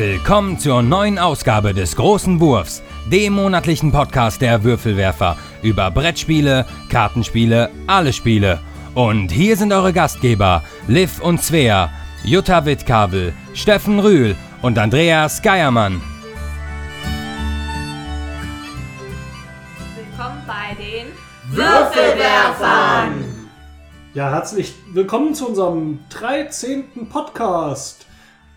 Willkommen zur neuen Ausgabe des Großen Wurfs, dem monatlichen Podcast der Würfelwerfer über Brettspiele, Kartenspiele, alle Spiele. Und hier sind eure Gastgeber, Liv und Svea, Jutta Wittkabel, Steffen Rühl und Andreas Geiermann. Willkommen bei den Würfelwerfern! Ja, herzlich willkommen zu unserem 13. Podcast.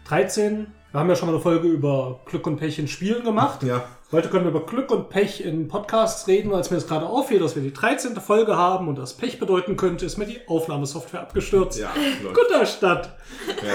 13, wir haben ja schon mal eine Folge über Glück und Pech in Spielen gemacht. Ja. Heute können wir über Glück und Pech in Podcasts reden, weil es mir jetzt gerade auffiel, dass wir die 13. Folge haben und das Pech bedeuten könnte, ist mir die Aufnahmesoftware abgestürzt. Ja, läuft. Guter Stadt. ja.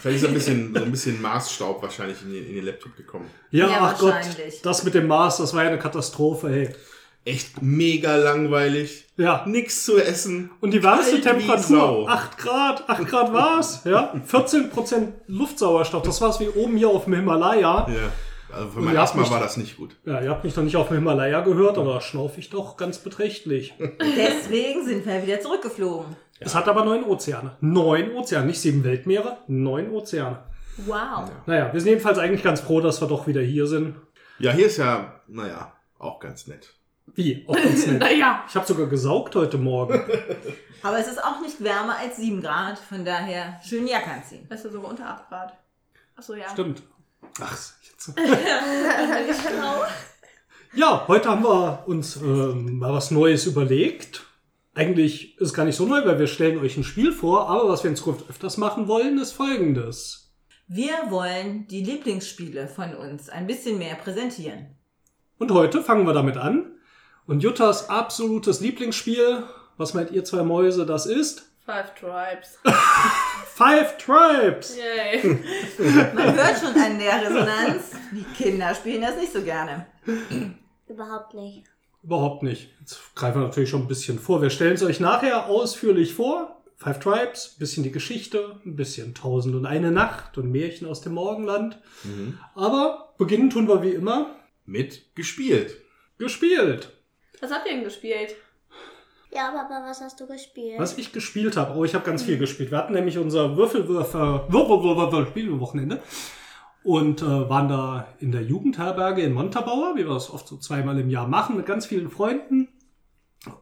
Vielleicht ist ein bisschen, so ein bisschen Maßstaub wahrscheinlich in den, in den Laptop gekommen. Ja, Ja, ach Gott, wahrscheinlich. das mit dem Mars, das war ja eine Katastrophe, hey. Echt mega langweilig. Ja. Nix zu essen. Und die warmste. Temperatur, 8 Grad, 8 Grad war's, ja. 14% Luftsauerstoff, das war's wie oben hier auf dem Himalaya. Ja. Also für mein Asthma war das nicht gut. Ja, ihr habt mich noch nicht auf dem Himalaya gehört, aber schnaufe ich doch ganz beträchtlich. Deswegen sind wir wieder zurückgeflogen. Es hat aber neun Ozeane. Neun Ozeane, nicht sieben Weltmeere, neun Ozeane. Wow. Naja, wir sind jedenfalls eigentlich ganz froh, dass wir doch wieder hier sind. Ja, hier ist ja, naja, auch ganz nett. Wie? Auch ganz nett. Naja. Ich habe sogar gesaugt heute Morgen. Aber es ist auch nicht wärmer als 7 Grad, von daher schön Jacke anziehen. Das ist sogar unter 8 Grad. Achso, ja. Stimmt. Ach, jetzt. Genau. Ja, heute haben wir uns ähm, mal was Neues überlegt. Eigentlich ist es gar nicht so neu, weil wir stellen euch ein Spiel vor, aber was wir in Zukunft öfters machen wollen, ist folgendes. Wir wollen die Lieblingsspiele von uns ein bisschen mehr präsentieren. Und heute fangen wir damit an. Und Juttas absolutes Lieblingsspiel, was meint ihr zwei Mäuse, das ist? Five Tribes. Five Tribes! Yay. Man hört schon an der Resonanz, die Kinder spielen das nicht so gerne. Überhaupt nicht. Überhaupt nicht. Jetzt greifen wir natürlich schon ein bisschen vor. Wir stellen es euch nachher ausführlich vor. Five Tribes, ein bisschen die Geschichte, ein bisschen Tausend und eine Nacht und Märchen aus dem Morgenland. Aber beginnen tun wir wie immer Mit gespielt. gespielt. Was habt ihr denn gespielt? Ja, Papa, was hast du gespielt? Was ich gespielt habe, oh, ich habe ganz viel gespielt. Wir hatten nämlich unser Würfelwürfer Würfelwürfer Spielwochenende und äh, waren da in der Jugendherberge in Montabaur, wie wir das oft so zweimal im Jahr machen, mit ganz vielen Freunden.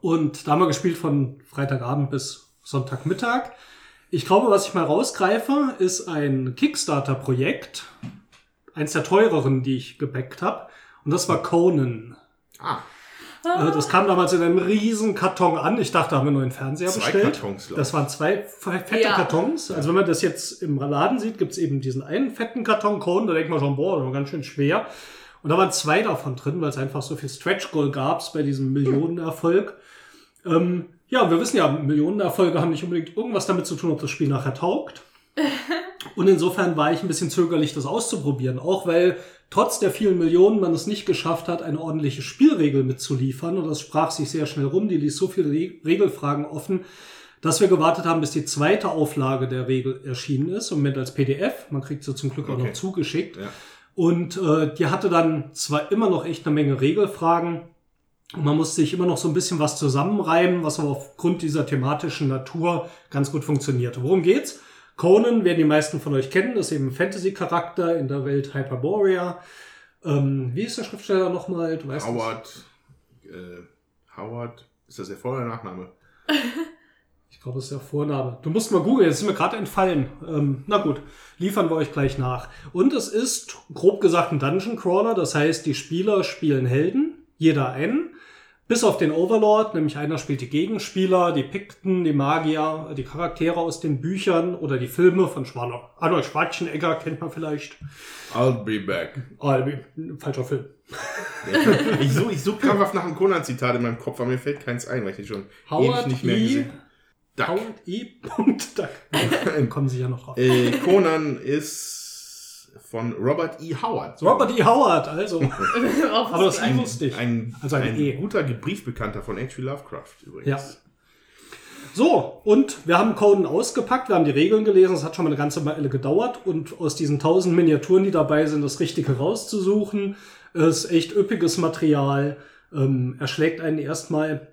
Und da haben wir gespielt von Freitagabend bis Sonntagmittag. Ich glaube, was ich mal rausgreife, ist ein Kickstarter-Projekt. Eins der teureren, die ich gebackt habe. Und das war Conan. Ah, Das kam damals in einem riesen Karton an. Ich dachte, da haben wir nur einen Fernseher Zwei bestellt. Kartons, ich. das waren zwei fe- fette Ja. Kartons. Also wenn man das jetzt im Laden sieht, gibt's eben diesen einen fetten Karton Conan. Da denkt man schon, boah, das war ganz schön schwer. Und da waren zwei davon drin, weil es einfach so viel Stretch Goal gab's bei diesem Millionenerfolg. Ähm, ja, wir wissen ja, Millionenerfolge haben nicht unbedingt irgendwas damit zu tun, ob das Spiel nachher taugt. Und insofern war ich ein bisschen zögerlich, das auszuprobieren. Auch weil trotz der vielen Millionen man es nicht geschafft hat, eine ordentliche Spielregel mitzuliefern. Und das sprach sich sehr schnell rum. Die ließ so viele Re Regelfragen offen, dass wir gewartet haben, bis die zweite Auflage der Regel erschienen ist. Im Moment als PDF. Man kriegt sie zum Glück auch Okay. noch zugeschickt. ja. Und äh, die hatte dann zwar immer noch echt eine Menge Regelfragen. Und man musste sich immer noch so ein bisschen was zusammenreimen, was aber aufgrund dieser thematischen Natur ganz gut funktionierte. Worum geht's? Conan, werden die meisten von euch kennen, ist eben ein Fantasy-Charakter in der Welt Hyperborea. Ähm, wie ist der Schriftsteller nochmal? Du weißt. Howard, äh, Howard, ist das der Vor- oder Nachname? Ich glaube, es ist der Vorname. Du musst mal googeln, jetzt ist mir gerade entfallen. Ähm, na gut, liefern wir euch gleich nach. Und es ist, grob gesagt, ein Dungeon Crawler. Das heißt, die Spieler spielen Helden, jeder einen. Bis auf den Overlord, nämlich einer spielt die Gegenspieler, die Pikten, die Magier, die Charaktere aus den Büchern oder die Filme von Schwan Arnold Schwarzenegger kennt man vielleicht. I'll be back. Ah, falscher Film. Ich suche ich such krampfhaft nach einem Conan-Zitat in meinem Kopf, aber mir fällt keins ein, weil ich den schon Howard ewig nicht mehr E. gesehen Duck. Howard E. Duck. Kommen Sie ja noch drauf. Äh, Conan ist von Robert E. Howard. Robert E. Howard, also. Auch Aber das ein, I wusste ich. ein, Also ein ein E. guter Briefbekannter von H.P. Lovecraft übrigens. Ja. So, und wir haben Coden ausgepackt, wir haben die Regeln gelesen, es hat schon mal eine ganze Weile gedauert und aus diesen tausend Miniaturen, die dabei sind, das Richtige rauszusuchen, ist echt üppiges Material, ähm, erschlägt einen erstmal.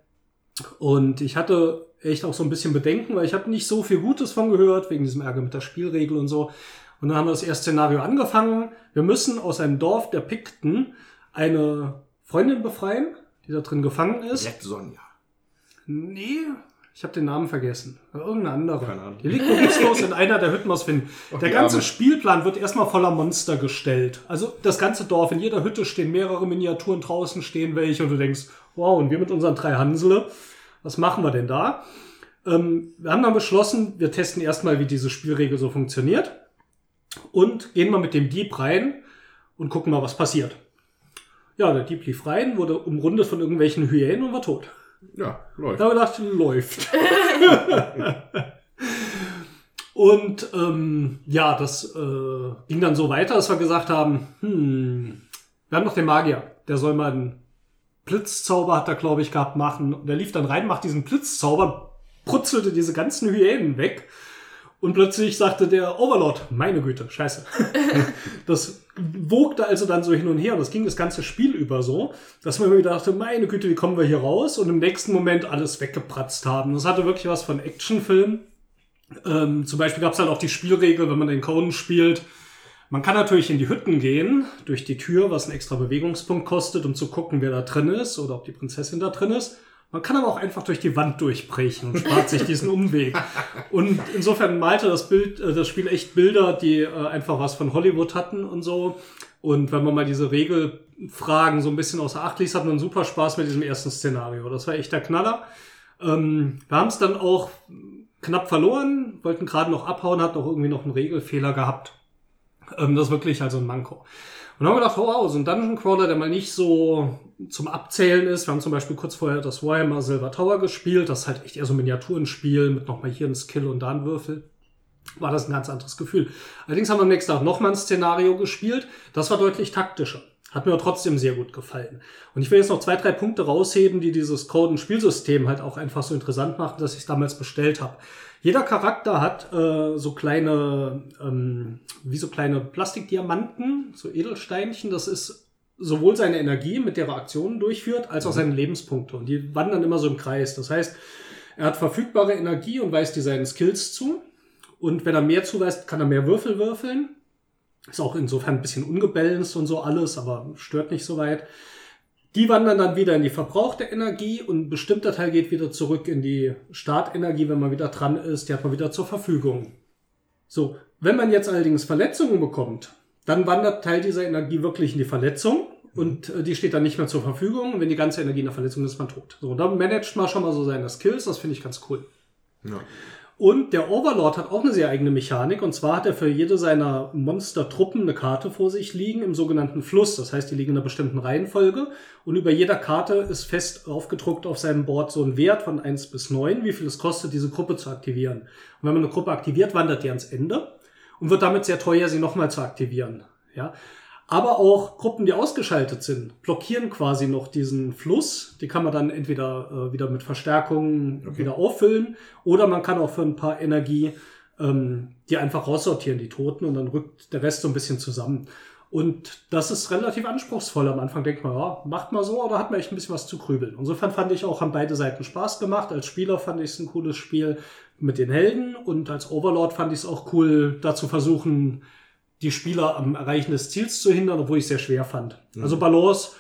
Und ich hatte echt auch so ein bisschen Bedenken, weil ich habe nicht so viel Gutes von gehört, wegen diesem Ärger mit der Spielregel und so. Und dann haben wir das erste Szenario angefangen. Wir müssen aus einem Dorf der Pikten eine Freundin befreien, die da drin gefangen ist. Red Sonja. Nee, ich habe den Namen vergessen. Irgendeine andere. Keine Ahnung. Die liegt nutzlos in einer der Hütten aus Finden. Ach, Der ganze Arme. Spielplan wird erstmal voller Monster gestellt. Also das ganze Dorf, in jeder Hütte stehen mehrere Miniaturen, draußen stehen welche und du denkst, wow, und wir mit unseren drei Hansele, was machen wir denn da? Ähm, wir haben dann beschlossen, wir testen erstmal, wie diese Spielregel so funktioniert und gehen mal mit dem Dieb rein und gucken mal, was passiert. Ja, der Dieb lief rein, wurde umrundet von irgendwelchen Hyänen und war tot. Ja, läuft. Da habe ich gedacht, läuft. Und ähm, ja, das äh, ging dann so weiter, dass wir gesagt haben, hm, wir haben noch den Magier, der soll mal einen Blitzzauber, hat er, glaube ich, gehabt, machen. Und der lief dann rein, macht diesen Blitzzauber, prutzelte diese ganzen Hyänen weg. Und plötzlich sagte der Overlord, meine Güte, scheiße. das wogte also dann so hin und her und das ging das ganze Spiel über so, dass man wieder dachte, meine Güte, wie kommen wir hier raus? Und im nächsten Moment alles weggepratzt haben. Das hatte wirklich was von Actionfilm. Ähm, zum Beispiel gab es halt auch die Spielregel, wenn man den Conan spielt, man kann natürlich in die Hütten gehen, durch die Tür, was einen extra Bewegungspunkt kostet, um zu gucken, wer da drin ist oder ob die Prinzessin da drin ist. Man kann aber auch einfach durch die Wand durchbrechen und spart sich diesen Umweg. Und insofern malte das Bild, äh, das Spiel echt Bilder, die äh, einfach was von Hollywood hatten und so. Und wenn man mal diese Regelfragen so ein bisschen außer Acht ließ, hat man super Spaß mit diesem ersten Szenario. Das war echt der Knaller. Ähm, wir haben es dann auch knapp verloren, wollten gerade noch abhauen, hatten auch irgendwie noch einen Regelfehler gehabt. Ähm, das ist wirklich also ein Manko. Und dann haben wir gedacht, oh, wow, so ein Dungeon Crawler, der mal nicht so zum Abzählen ist. Wir haben zum Beispiel kurz vorher das Warhammer Silver Tower gespielt. Das ist halt echt eher so ein Miniaturenspiel mit nochmal hier ein Skill und da ein Würfel. War das ein ganz anderes Gefühl. Allerdings haben wir am nächsten Tag nochmal ein Szenario gespielt. Das war deutlich taktischer. Hat mir trotzdem sehr gut gefallen. Und ich will jetzt noch zwei, drei Punkte rausheben, die dieses Code-Spielsystem halt auch einfach so interessant machen, dass ich es damals bestellt habe. Jeder Charakter hat äh, so kleine, ähm, wie so kleine Plastikdiamanten, so Edelsteinchen. Das ist sowohl seine Energie, mit der er Aktionen durchführt, als auch seine Lebenspunkte. Und die wandern immer so im Kreis. Das heißt, er hat verfügbare Energie und weist die seinen Skills zu. Und wenn er mehr zuweist, kann er mehr Würfel würfeln. Ist auch insofern ein bisschen ungebalanced und so alles, aber stört nicht so weit. Die wandern dann wieder in die verbrauchte Energie und ein bestimmter Teil geht wieder zurück in die Startenergie, wenn man wieder dran ist. Die hat man wieder zur Verfügung. So, wenn man jetzt allerdings Verletzungen bekommt, dann wandert Teil dieser Energie wirklich in die Verletzung und äh, die steht dann nicht mehr zur Verfügung. Wenn die ganze Energie in der Verletzung ist, ist man tot. So, dann managt man schon mal so seine Skills. Das finde ich ganz cool. Ja. Und der Overlord hat auch eine sehr eigene Mechanik. Und zwar hat er für jede seiner Monstertruppen eine Karte vor sich liegen im sogenannten Fluss. Das heißt, die liegen in einer bestimmten Reihenfolge. Und über jeder Karte ist fest aufgedruckt auf seinem Board so ein Wert von 1 bis 9, wie viel es kostet, diese Gruppe zu aktivieren. Und wenn man eine Gruppe aktiviert, wandert die ans Ende und wird damit sehr teuer, sie nochmal zu aktivieren. Ja. Aber auch Gruppen, die ausgeschaltet sind, blockieren quasi noch diesen Fluss. Die kann man dann entweder äh, wieder mit Verstärkung Okay. wieder auffüllen oder man kann auch für ein paar Energie ähm, die einfach raussortieren, die Toten, und dann rückt der Rest so ein bisschen zusammen. Und das ist relativ anspruchsvoll. Am Anfang denkt man, ja, macht mal so, oder hat man echt ein bisschen was zu grübeln. Insofern fand ich auch, haben beide Seiten Spaß gemacht. Als Spieler fand ich es ein cooles Spiel mit den Helden und als Overlord fand ich es auch cool, da zu versuchen, die Spieler am Erreichen des Ziels zu hindern, obwohl ich es sehr schwer fand. Also Balance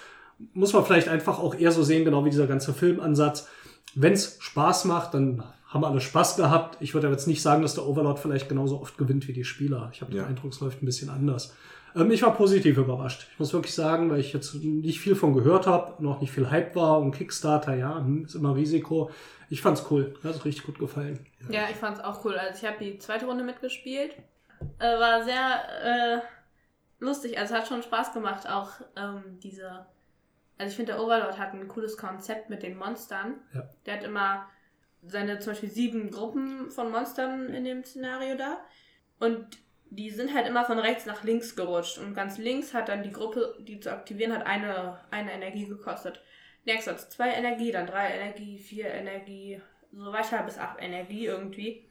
muss man vielleicht einfach auch eher so sehen, genau wie dieser ganze Filmansatz. Wenn es Spaß macht, dann haben alle Spaß gehabt. Ich würde aber jetzt nicht sagen, dass der Overlord vielleicht genauso oft gewinnt wie die Spieler. Ich habe Ja. den Eindruck, es läuft ein bisschen anders. Ähm, ich war positiv überrascht. Ich muss wirklich sagen, weil ich jetzt nicht viel von gehört habe, noch nicht viel Hype war und Kickstarter, ja, hm, ist immer Risiko. Ich fand's cool. Mir hat richtig gut gefallen. Ja, ich fand's auch cool. Also ich habe die zweite Runde mitgespielt. Äh, war sehr äh, lustig. Also hat schon Spaß gemacht. Auch ähm, diese. Also ich finde, der Overlord hat ein cooles Konzept mit den Monstern. Ja. Der hat immer seine zum Beispiel sieben Gruppen von Monstern in dem Szenario da. Und die sind halt immer von rechts nach links gerutscht. Und ganz links hat dann die Gruppe, die zu aktivieren hat, eine, eine Energie gekostet. Nächster hat zwei Energie, dann drei Energie, vier Energie, so weiter bis acht Energie irgendwie.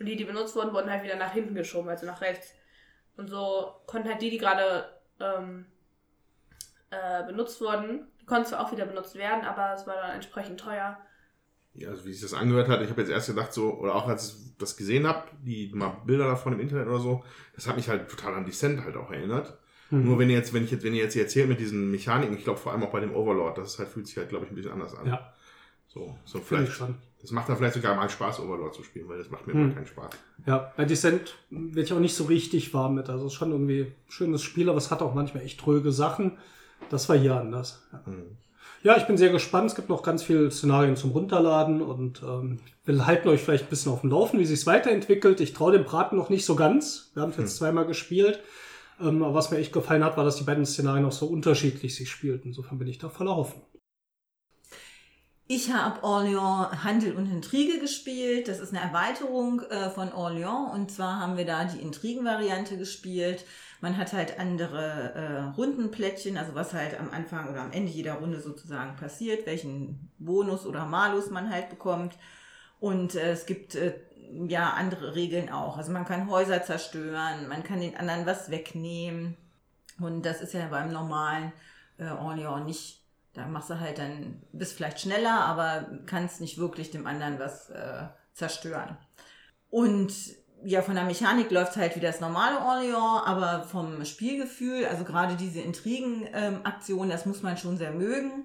Und die, die benutzt wurden, wurden halt wieder nach hinten geschoben, also nach rechts. Und so konnten halt die, die gerade ähm, äh, benutzt wurden, die konnten zwar auch wieder benutzt werden, aber es war dann entsprechend teuer. Ja, also wie sich das angehört hat, ich habe jetzt erst gedacht so, oder auch als ich das gesehen habe, die mal Bilder davon im Internet oder so, das hat mich halt total an Descent halt auch erinnert. Mhm. Nur wenn ihr jetzt, wenn ich jetzt, wenn ihr jetzt hier erzählt mit diesen Mechaniken, ich glaube vor allem auch bei dem Overlord, das ist halt, fühlt sich halt, glaube ich, ein bisschen anders an. Ja, So, so vielleicht. schon. Das macht dann vielleicht sogar mal Spaß, Overlord zu spielen, weil das macht mir Hm. immer keinen Spaß. Ja, bei Descent werde ich auch nicht so richtig warm mit. Also es ist schon irgendwie ein schönes Spiel, aber es hat auch manchmal echt tröge Sachen. Das war hier anders. Ja. Mhm. Ja, ich bin sehr gespannt. Es gibt noch ganz viele Szenarien zum Runterladen und ähm, will halten euch vielleicht ein bisschen auf dem Laufen, wie sich weiterentwickelt. Ich traue dem Braten noch nicht so ganz. Wir haben es jetzt zweimal gespielt. Ähm, aber was mir echt gefallen hat, war, dass die beiden Szenarien auch so unterschiedlich sich spielten. Insofern bin ich da voller Hoffnung. Ich habe Orléans Handel und Intrige gespielt. Das ist eine Erweiterung äh, von Orléans. Und zwar haben wir da die Intrigenvariante gespielt. Man hat halt andere äh, Rundenplättchen, also was halt am Anfang oder am Ende jeder Runde sozusagen passiert, welchen Bonus oder Malus man halt bekommt. Und äh, es gibt äh, ja andere Regeln auch. Also man kann Häuser zerstören, man kann den anderen was wegnehmen. Und das ist ja beim normalen äh, Orléans nicht. Da machst du halt dann, bist vielleicht schneller, aber kannst nicht wirklich dem anderen was äh, zerstören. Und ja, von der Mechanik läuft halt wie das normale Orléans, aber vom Spielgefühl, also gerade diese Intrigen-Aktion, das muss man schon sehr mögen,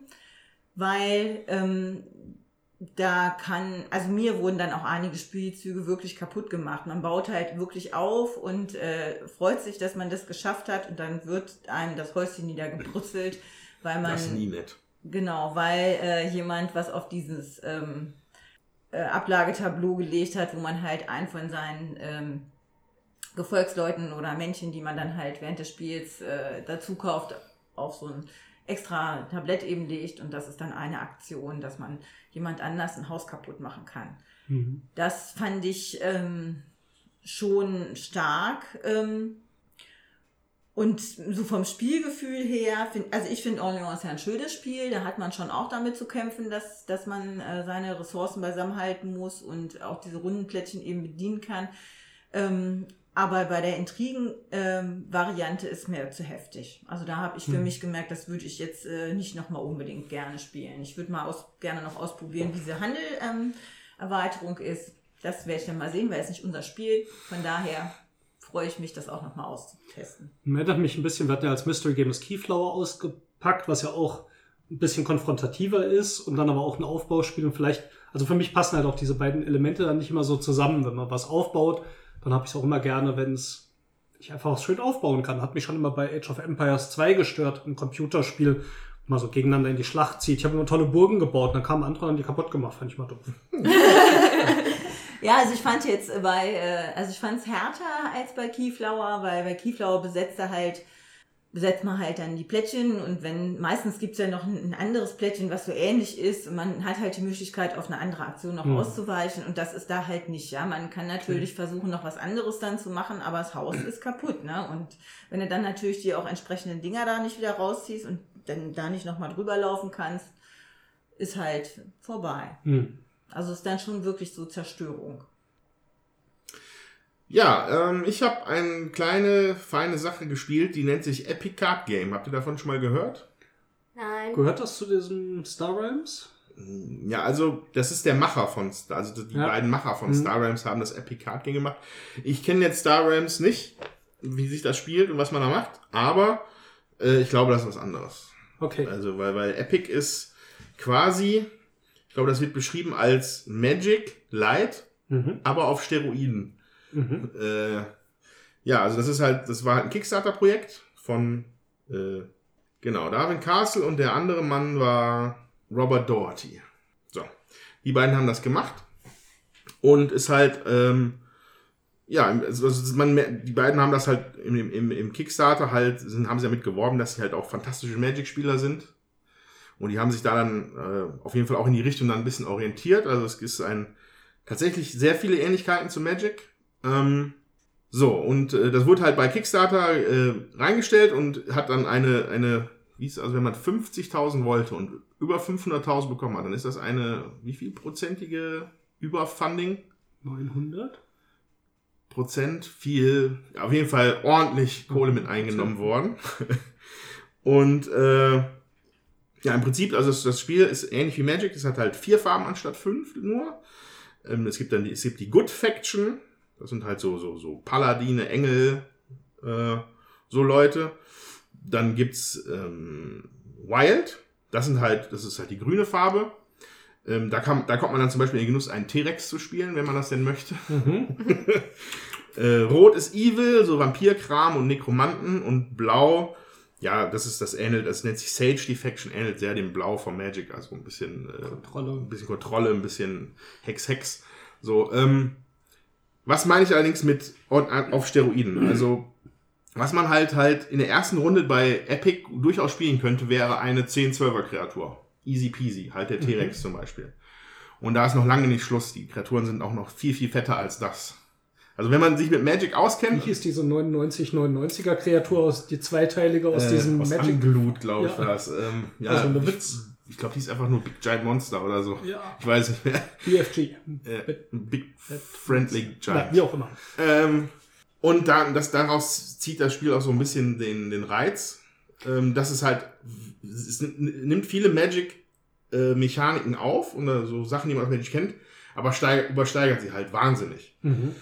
weil ähm, da kann, also mir wurden dann auch einige Spielzüge wirklich kaputt gemacht. Man baut halt wirklich auf und äh, freut sich, dass man das geschafft hat und dann wird einem das Häuschen niedergebrutzelt, weil man Das ist nie nett. Genau, weil äh, jemand was auf dieses ähm, äh, Ablagetableau gelegt hat, wo man halt einen von seinen ähm, Gefolgsleuten oder Männchen, die man dann halt während des Spiels äh, dazu kauft, auf so ein extra Tablett eben legt und das ist dann eine Aktion, dass man jemand anders ein Haus kaputt machen kann. Mhm. Das fand ich ähm, schon stark. Ähm, und so vom Spielgefühl her, find, also ich finde Orléans ist ja ein schönes Spiel, da hat man schon auch damit zu kämpfen, dass, dass man äh, seine Ressourcen beisammenhalten muss und auch diese Rundenplättchen eben bedienen kann. Ähm, aber bei der Intrigen-Variante ist mir zu heftig. Also da habe ich für Hm. mich gemerkt, das würde ich jetzt äh, nicht nochmal unbedingt gerne spielen. Ich würde mal aus, gerne noch ausprobieren, wie diese Handel-Erweiterung ist. Das werde ich dann mal sehen, weil es nicht unser Spiel. Von daher freue ich mich, das auch nochmal auszutesten. Erinnert mich ein bisschen, wir hatten ja als Mystery Game das Keyflower ausgepackt, was ja auch ein bisschen konfrontativer ist und dann aber auch ein Aufbauspiel und vielleicht, also für mich passen halt auch diese beiden Elemente dann nicht immer so zusammen. Wenn man was aufbaut, dann habe ich es auch immer gerne, wenn es ich einfach was schön aufbauen kann. Hat mich schon immer bei Age of Empires 2 gestört, ein Computerspiel, wo man so gegeneinander in die Schlacht zieht. Ich habe immer tolle Burgen gebaut, dann kamen andere und die kaputt gemacht, fand ich mal doof. Ja, also ich fand jetzt bei, äh, also ich fand es härter als bei Keyflower, weil bei Keyflower besetzt er halt, besetzt man halt dann die Plättchen und wenn, meistens gibt's ja noch ein, anderes Plättchen, was so ähnlich ist und man hat halt die Möglichkeit, auf eine andere Aktion noch Hm. auszuweichen und das ist da halt nicht, ja. Man kann natürlich versuchen, noch was anderes dann zu machen, aber das Haus ist kaputt, ne? Und wenn du dann natürlich die auch entsprechenden Dinger da nicht wieder rausziehst und dann da nicht nochmal drüber laufen kannst, ist halt vorbei. Hm. Also ist dann schon wirklich so Zerstörung. Ja, ähm, ich habe eine kleine, feine Sache gespielt, die nennt sich Epic Card Game. Habt ihr davon schon mal gehört? Nein. Gehört das zu diesem Star Realms? Ja, also das ist der Macher von, Star- also die Ja. beiden Macher von Mhm. Star Realms haben das Epic Card Game gemacht. Ich kenne jetzt Star Realms nicht, wie sich das spielt und was man da macht, aber äh, ich glaube, das ist was anderes. Okay. Also, weil, weil Epic ist quasi, ich glaube, das wird beschrieben als Magic Light, Mhm. aber auf Steroiden. Mhm. Äh, ja, also das ist halt, das war halt ein Kickstarter-Projekt von, äh, genau, Darwin Castle und der andere Mann war Robert Doherty. So, die beiden haben das gemacht und ist halt, ähm, ja, also man, die beiden haben das halt im, im, im Kickstarter halt, sind, haben sie damit geworben, dass sie halt auch fantastische Magic-Spieler sind. Und die haben sich da dann äh, auf jeden Fall auch in die Richtung dann ein bisschen orientiert. Also es ist ein tatsächlich sehr viele Ähnlichkeiten zu Magic. Ähm, so, und äh, das wurde halt bei Kickstarter äh, reingestellt und hat dann eine, eine wie ist, also wenn man 50.000 wollte und über 500.000 bekommen hat, dann ist das eine, wie viel prozentige Überfunding? 900? Prozent, viel, auf jeden Fall ordentlich Kohle mit eingenommen worden. und äh, Ja, im Prinzip, also das, das Spiel ist ähnlich wie Magic, es hat halt vier Farben anstatt fünf nur. Ähm, es gibt dann die, es gibt die Good Faction, das sind halt so, so, so Paladine, Engel, äh, so Leute. Dann gibt's ähm, Wild, das sind halt, das ist halt die grüne Farbe. Ähm, da, kann, da kommt man dann zum Beispiel in den Genuss, einen T-Rex zu spielen, wenn man das denn möchte. äh, Rot ist Evil, so Vampirkram und Nekromanten und Blau, ja, das ist das ähnelt, das nennt sich Sage Defection, ähnelt sehr dem Blau von Magic, also ein bisschen äh, Kontrolle. ein bisschen Kontrolle, ein bisschen Hex Hex. So, ähm, was meine ich allerdings mit on- auf Steroiden? Also was man halt halt in der ersten Runde bei Epic durchaus spielen könnte, wäre eine 10-12er Kreatur. Easy peasy, halt der T-Rex zum Beispiel. Und da ist noch lange nicht Schluss. Die Kreaturen sind auch noch viel, viel fetter als das. Also wenn man sich mit Magic Wie auskennt, hieß diese 99-99er Kreatur aus, die zweiteilige aus äh, diesem aus Magic? Anglut, glaube ich, Ja. war das. Ähm, ja, Also eine ich, Witz. ich glaube, die ist einfach nur Big Giant Monster oder so. Ja. Ich weiß nicht mehr. BFG. Äh, Big Friendly Na, Giant. wie auch immer. Ähm, und dann, das, daraus zieht das Spiel auch so ein bisschen den, den Reiz. Ähm, dass es halt, es nimmt viele Magic-Mechaniken auf und äh, so Sachen, die man aus Magic kennt, aber steig, übersteigert sie halt wahnsinnig. Mhm.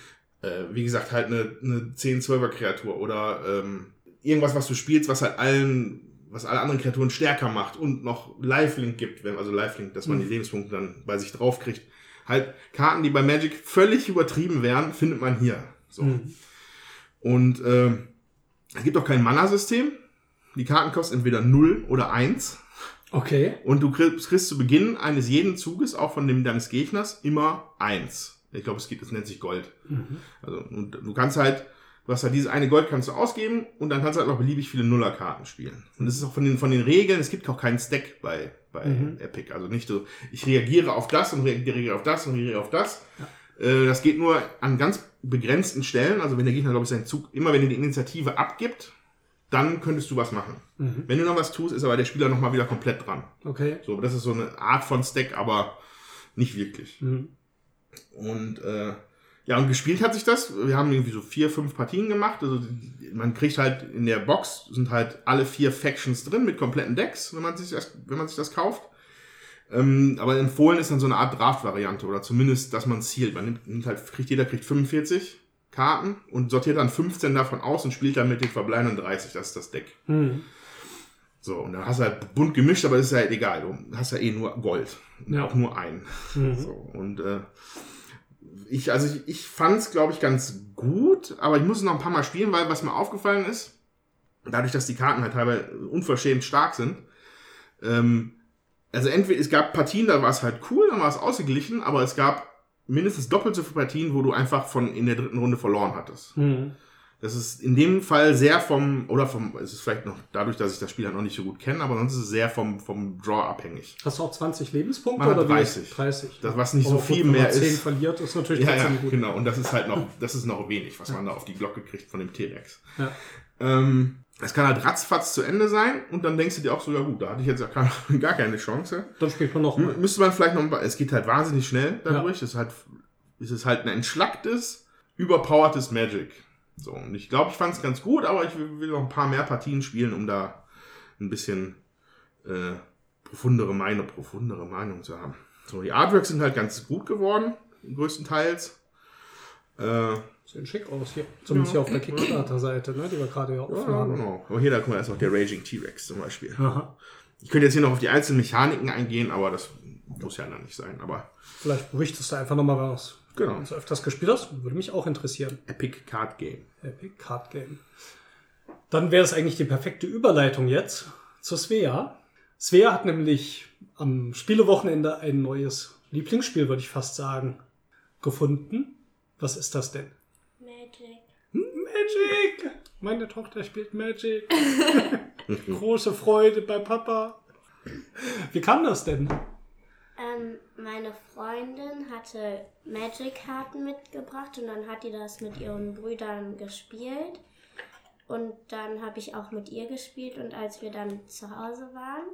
Äh, wie gesagt, halt eine, eine 10-12er-Kreatur oder ähm, irgendwas, was du spielst, was halt allen, was alle anderen Kreaturen stärker macht und noch Lifelink gibt, wenn, also Lifelink, dass man die Lebenspunkte dann bei sich draufkriegt. Halt Karten, die bei Magic völlig übertrieben wären, findet man hier. So. Mhm. Und ähm, es gibt auch kein Mana-System. Die Karten kosten entweder 0 oder 1. Okay. Und du kriegst, kriegst zu Beginn eines jeden Zuges, auch von dem deines Gegners, immer 1. Ich glaube, es geht, das nennt sich Gold. Also, und du kannst halt, du hast halt dieses eine Gold kannst du ausgeben und dann kannst du halt noch beliebig viele Nullerkarten spielen. Und das ist auch von den, von den Regeln, es gibt auch keinen Stack bei, bei Mhm. Epic. Also nicht so, ich reagiere auf das und reagiere auf das und reagiere auf das. Äh, Das geht nur an ganz begrenzten Stellen. Also wenn der Gegner, glaube ich, seinen Zug, immer wenn er die Initiative abgibt, dann könntest du was machen. Mhm. Wenn du noch was tust, ist aber der Spieler nochmal wieder komplett dran. Okay. So, das ist so eine Art von Stack, aber nicht wirklich. Mhm. Und äh, ja, und gespielt hat sich das. Wir haben irgendwie so vier, fünf Partien gemacht. Also man kriegt halt in der Box sind halt alle vier Factions drin mit kompletten Decks, wenn man sich das, wenn man sich das kauft. Ähm, aber empfohlen ist dann so eine Art Draft-Variante oder zumindest, dass man zielt. Man nimmt, nimmt halt, kriegt jeder kriegt 45 Karten und sortiert dann 15 davon aus und spielt dann mit den verbleibenden 30. Das ist das Deck. Mhm. So, und dann hast du halt bunt gemischt, aber das ist ja halt egal. Du hast ja eh nur Gold. Ja. auch nur einen. Mhm. So, und äh, ich, also ich, ich fand es, glaube ich, ganz gut, aber ich muss es noch ein paar Mal spielen, weil was mir aufgefallen ist, dadurch, dass die Karten halt teilweise unverschämt stark sind, ähm, also entweder es gab Partien, da war es halt cool, dann war es ausgeglichen, aber es gab mindestens doppelt so viele Partien, wo du einfach von in der dritten Runde verloren hattest. Mhm. Das ist in dem Fall sehr vom, oder vom, es ist vielleicht noch dadurch, dass ich das Spiel halt noch nicht so gut kenne, aber sonst ist es sehr vom, vom Draw abhängig. Hast du auch 20 Lebenspunkte Man oder wie? 30. 30. Das, was nicht Aber so viel mehr man 10 ist. verliert, ist natürlich Ja, ja, gut. genau. Und das ist halt noch, das ist noch wenig, was man da auf die Glocke kriegt von dem T-Rex. Ja. Ähm, es kann halt ratzfatz zu Ende sein und dann denkst du dir auch so, ja gut, da hatte ich jetzt ja gar, gar keine Chance. Dann spielt man noch. M müsste man vielleicht noch, es geht halt wahnsinnig schnell dadurch. Es ist halt, es ist halt ein entschlacktes, überpowertes Magic. So, und ich glaube, ich fand es ganz gut, aber ich will, will noch ein paar mehr Partien spielen, um da ein bisschen äh, profundere Meinung, profundere Meinung zu haben. So, die Artworks sind halt ganz gut geworden, größtenteils. Äh, Sehen schick aus hier. Zumindest hier auf der Kickstarter-Seite, ne, die wir gerade hier offen ja, haben. genau. Aber hier, da guck mal, ist auch der Raging T-Rex zum Beispiel. Aha. Ich könnte jetzt hier noch auf die einzelnen Mechaniken eingehen, aber das muss ja dann nicht sein. Aber Vielleicht berichtest du einfach nochmal was. Genau. Wenn du öfters gespielt hast, würde mich auch interessieren. Epic Card Game. Epic Card Game. Dann wäre es eigentlich die perfekte Überleitung jetzt zu Svea. Svea hat nämlich am Spielewochenende ein neues Lieblingsspiel, würde ich fast sagen, gefunden. Was ist das denn? Magic. Magic! Meine Tochter spielt Magic. Große Freude bei Papa. Wie kam das denn? Ähm, meine Freundin hatte Magic-Karten mitgebracht und dann hat die das mit ihren Brüdern gespielt. Und dann habe ich auch mit ihr gespielt und als wir dann zu Hause waren,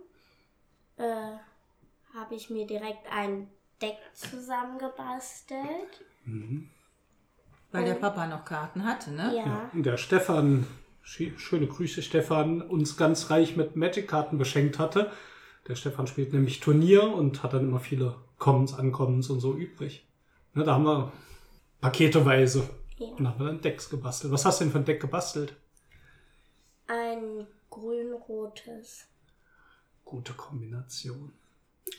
äh, habe ich mir direkt ein Deck zusammengebastelt. Weil der Papa noch Karten hatte, ne? Ja. Der Stefan, schöne Grüße Stefan, uns ganz reich mit Magic-Karten beschenkt hatte. Der Stefan spielt nämlich Turnier und hat dann immer viele Commons, Ankommens und so übrig. Ne, da haben wir paketeweise. Ja. Und haben wir dann Decks gebastelt. Was hast du denn für ein Deck gebastelt? Ein grün-rotes. Gute Kombination.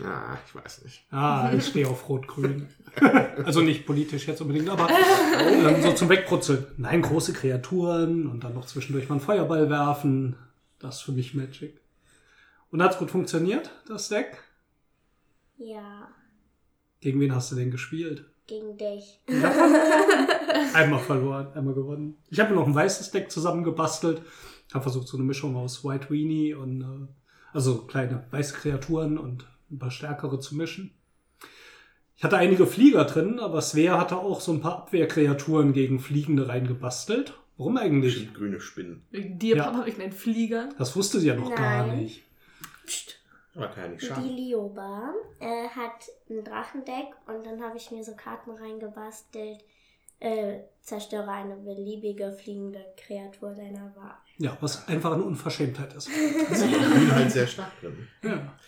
Ah, ich weiß nicht. Ah, ich stehe auf Rot-Grün. also nicht politisch jetzt unbedingt, aber ähm, so zum Wegbrutzeln. Nein, große Kreaturen und dann noch zwischendurch mal einen Feuerball werfen. Das ist für mich Magic. Und hat's gut funktioniert, das Deck? Ja, Gegen wen hast du denn gespielt? gegen dich. Einmal verloren, einmal gewonnen. Ich habe mir noch ein weißes Deck zusammengebastelt. Habe versucht, so eine Mischung aus White Weenie und äh, also kleine weiße Kreaturen und ein paar stärkere zu mischen. Ich hatte einige Flieger drin, aber Svea hatte auch so ein paar Abwehrkreaturen gegen Fliegende reingebastelt. Warum eigentlich? Bestimmt grüne Spinnen. Wegen dir, Ja. Papa, wegen deinen Fliegern. Das wusste sie ja noch gar Nein. nicht. Psst. Kann ja nicht Die schaden. Lioba äh, hat ein Drachendeck und dann habe ich mir so Karten reingebastelt. Äh, zerstöre eine beliebige fliegende Kreatur deiner Wahl. Ja, was einfach eine Unverschämtheit ist. Grün halt sehr stark drin. Ja.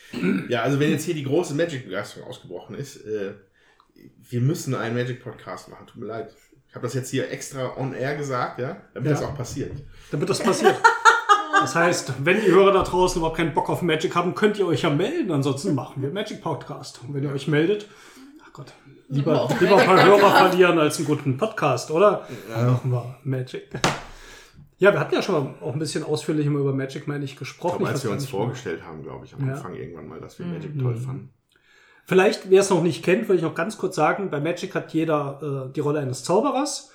Ja, also wenn jetzt hier die große Magic-Begeisterung ausgebrochen ist, äh, wir müssen einen Magic-Podcast machen. Tut mir leid. Ich habe das jetzt hier extra on air gesagt, ja, damit Ja. das auch passiert. Damit das passiert. Das heißt, wenn die Hörer da draußen überhaupt keinen Bock auf Magic haben, könnt ihr euch ja melden. Ansonsten machen wir Magic Podcast. Und wenn ihr euch meldet, ach Gott, lieber, lieber ein paar Hörer verlieren als einen guten Podcast, oder? Dann machen wir Magic. Ja, wir hatten ja schon auch ein bisschen ausführlich immer über Magic, meine ich, Ich gesprochen. glaube, Ich als wir uns nicht mehr. vorgestellt haben, glaube ich, am Ja. Anfang irgendwann mal, dass wir Mhm. Magic toll fanden. Vielleicht, wer es noch nicht kennt, will ich noch ganz kurz sagen, bei Magic hat jeder äh, die Rolle eines Zauberers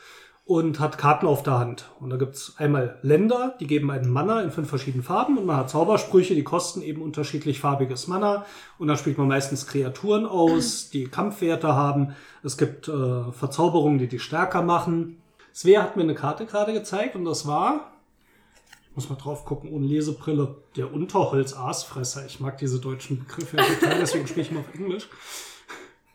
und hat Karten auf der Hand. Und da gibt's einmal Länder, die geben einen Mana in fünf verschiedenen Farben und man hat Zaubersprüche, die kosten eben unterschiedlich farbiges Mana. Und da spielt man meistens Kreaturen aus, die Kampfwerte haben. Es gibt äh, Verzauberungen, die die stärker machen. Svea hat mir eine Karte gerade gezeigt und das war, ich muss mal drauf gucken, ohne Lesebrille, der Unterholz-Aasfresser. Ich mag diese deutschen Begriffe total, deswegen spreche ich mal auf Englisch.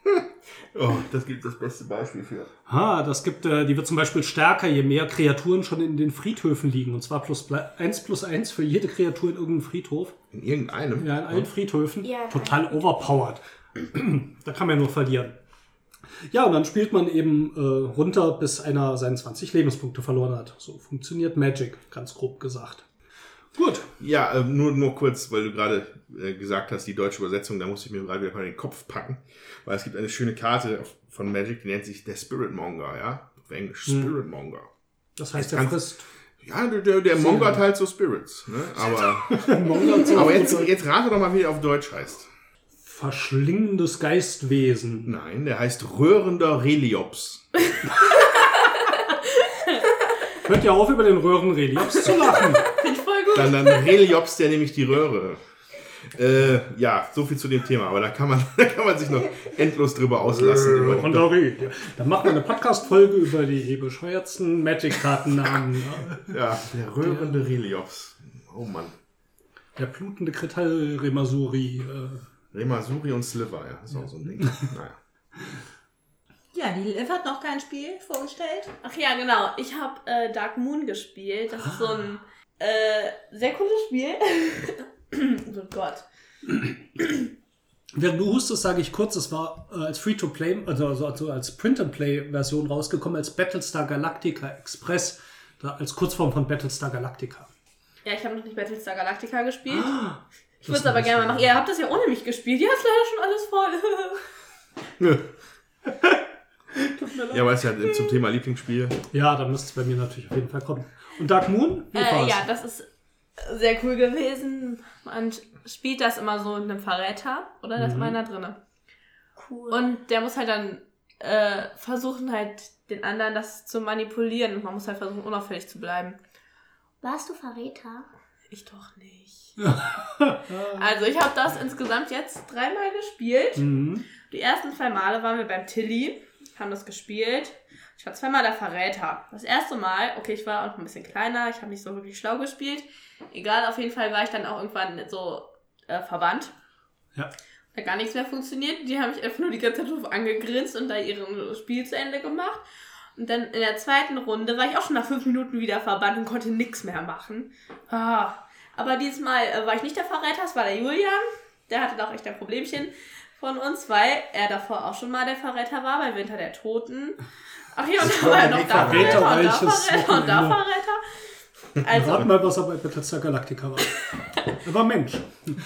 Oh, das gibt das beste Beispiel für. Ah, das gibt, äh, die wird zum Beispiel stärker, je mehr Kreaturen schon in den Friedhöfen liegen. Und zwar plus 1 plus 1 für jede Kreatur in irgendeinem Friedhof. In irgendeinem. Ja, in allen Friedhöfen. Ja. Total overpowered. da kann man ja nur verlieren. Ja, und dann spielt man eben äh, runter, bis einer seine 20 Lebenspunkte verloren hat. So funktioniert Magic, ganz grob gesagt. Gut. Ja, äh, nur, nur kurz, weil du gerade äh, gesagt hast, die deutsche Übersetzung, da muss ich mir gerade wieder mal den Kopf packen. Weil es gibt eine schöne Karte von Magic, die nennt sich der Spirit Monger, ja? Auf Englisch Hm. Spirit Monger. Das heißt, Das er kannst- frisst Ja, der, der, der mongert halt so Spirits, ne? Aber, aber jetzt, jetzt rate doch mal, wie der auf Deutsch heißt. verschlingendes Geistwesen. Nein, der heißt röhrender Reliops. Hört ihr auf, über den Röhrenreliefs zu lachen? Dann, dann Reliops, der nämlich die Röhre. Äh, ja, so viel zu dem Thema. Aber da kann man, da kann man sich noch endlos drüber auslassen. über die- Röhrenrelief. Dann machen wir eine Podcast-Folge über die bescheuertsten Magic-Kartennamen. Ja. Ja, der röhrende Reliops. Oh Mann. Der blutende Kristall Remasuri. Äh, Remasuri und Sliver, ja, ist auch so ein Ding. Naja. Ja, die Liv hat noch kein Spiel vorgestellt. Ach ja, genau. Ich habe äh, Dark Moon gespielt. Das ist so ein äh, sehr cooles Spiel. oh Gott. während du hustest, sage ich kurz, es war äh, als Free-to-Play, also, also, also als Print-and-Play-Version rausgekommen, als Battlestar Galactica Express, da, als Kurzform von Battlestar Galactica. Ja, ich habe noch nicht Battlestar Galactica gespielt. Ah, ich würde es aber gerne mal machen. Ihr habt das ja ohne mich gespielt. Ja, ist leider schon alles voll. Ja, aber ist ja zum Thema Lieblingsspiel. Ja, da müsste es bei mir natürlich auf jeden Fall kommen. Und Dark Moon? Wie Äh, ja, das ist sehr cool gewesen. Man spielt das immer so in einem Verräter, oder? Da ist Mhm. einer drin. Cool. Und der muss halt dann äh, versuchen, halt den anderen das zu manipulieren. Und man muss halt versuchen, unauffällig zu bleiben. Warst du Verräter? Ich doch nicht. also, ich habe das insgesamt jetzt dreimal gespielt. Mhm. Die ersten zwei Male waren wir beim Tilly, haben das gespielt. Ich war zweimal der Verräter. Das erste Mal, okay, ich war auch noch ein bisschen kleiner, ich habe nicht so wirklich schlau gespielt. Egal, auf jeden Fall war ich dann auch irgendwann so äh, verbannt. Ja. Hat gar nichts mehr funktioniert. Die haben mich einfach nur die ganze Zeit drauf angegrinst und da ihren Spiel zu Ende gemacht. Und dann in der zweiten Runde war ich auch schon nach fünf Minuten wieder verbannt und konnte nichts mehr machen. Ah. Aber diesmal äh, war ich nicht der Verräter, es war der Julian. der hatte doch echt ein Problemchen von uns, weil er davor auch schon mal der Verräter war bei Winter der Toten. Ach ja, und da war er war noch da Verräter und da Verräter und da. Verräter. Rat Also, mal, was er bei Battlestar Galactica war. Er war Mensch.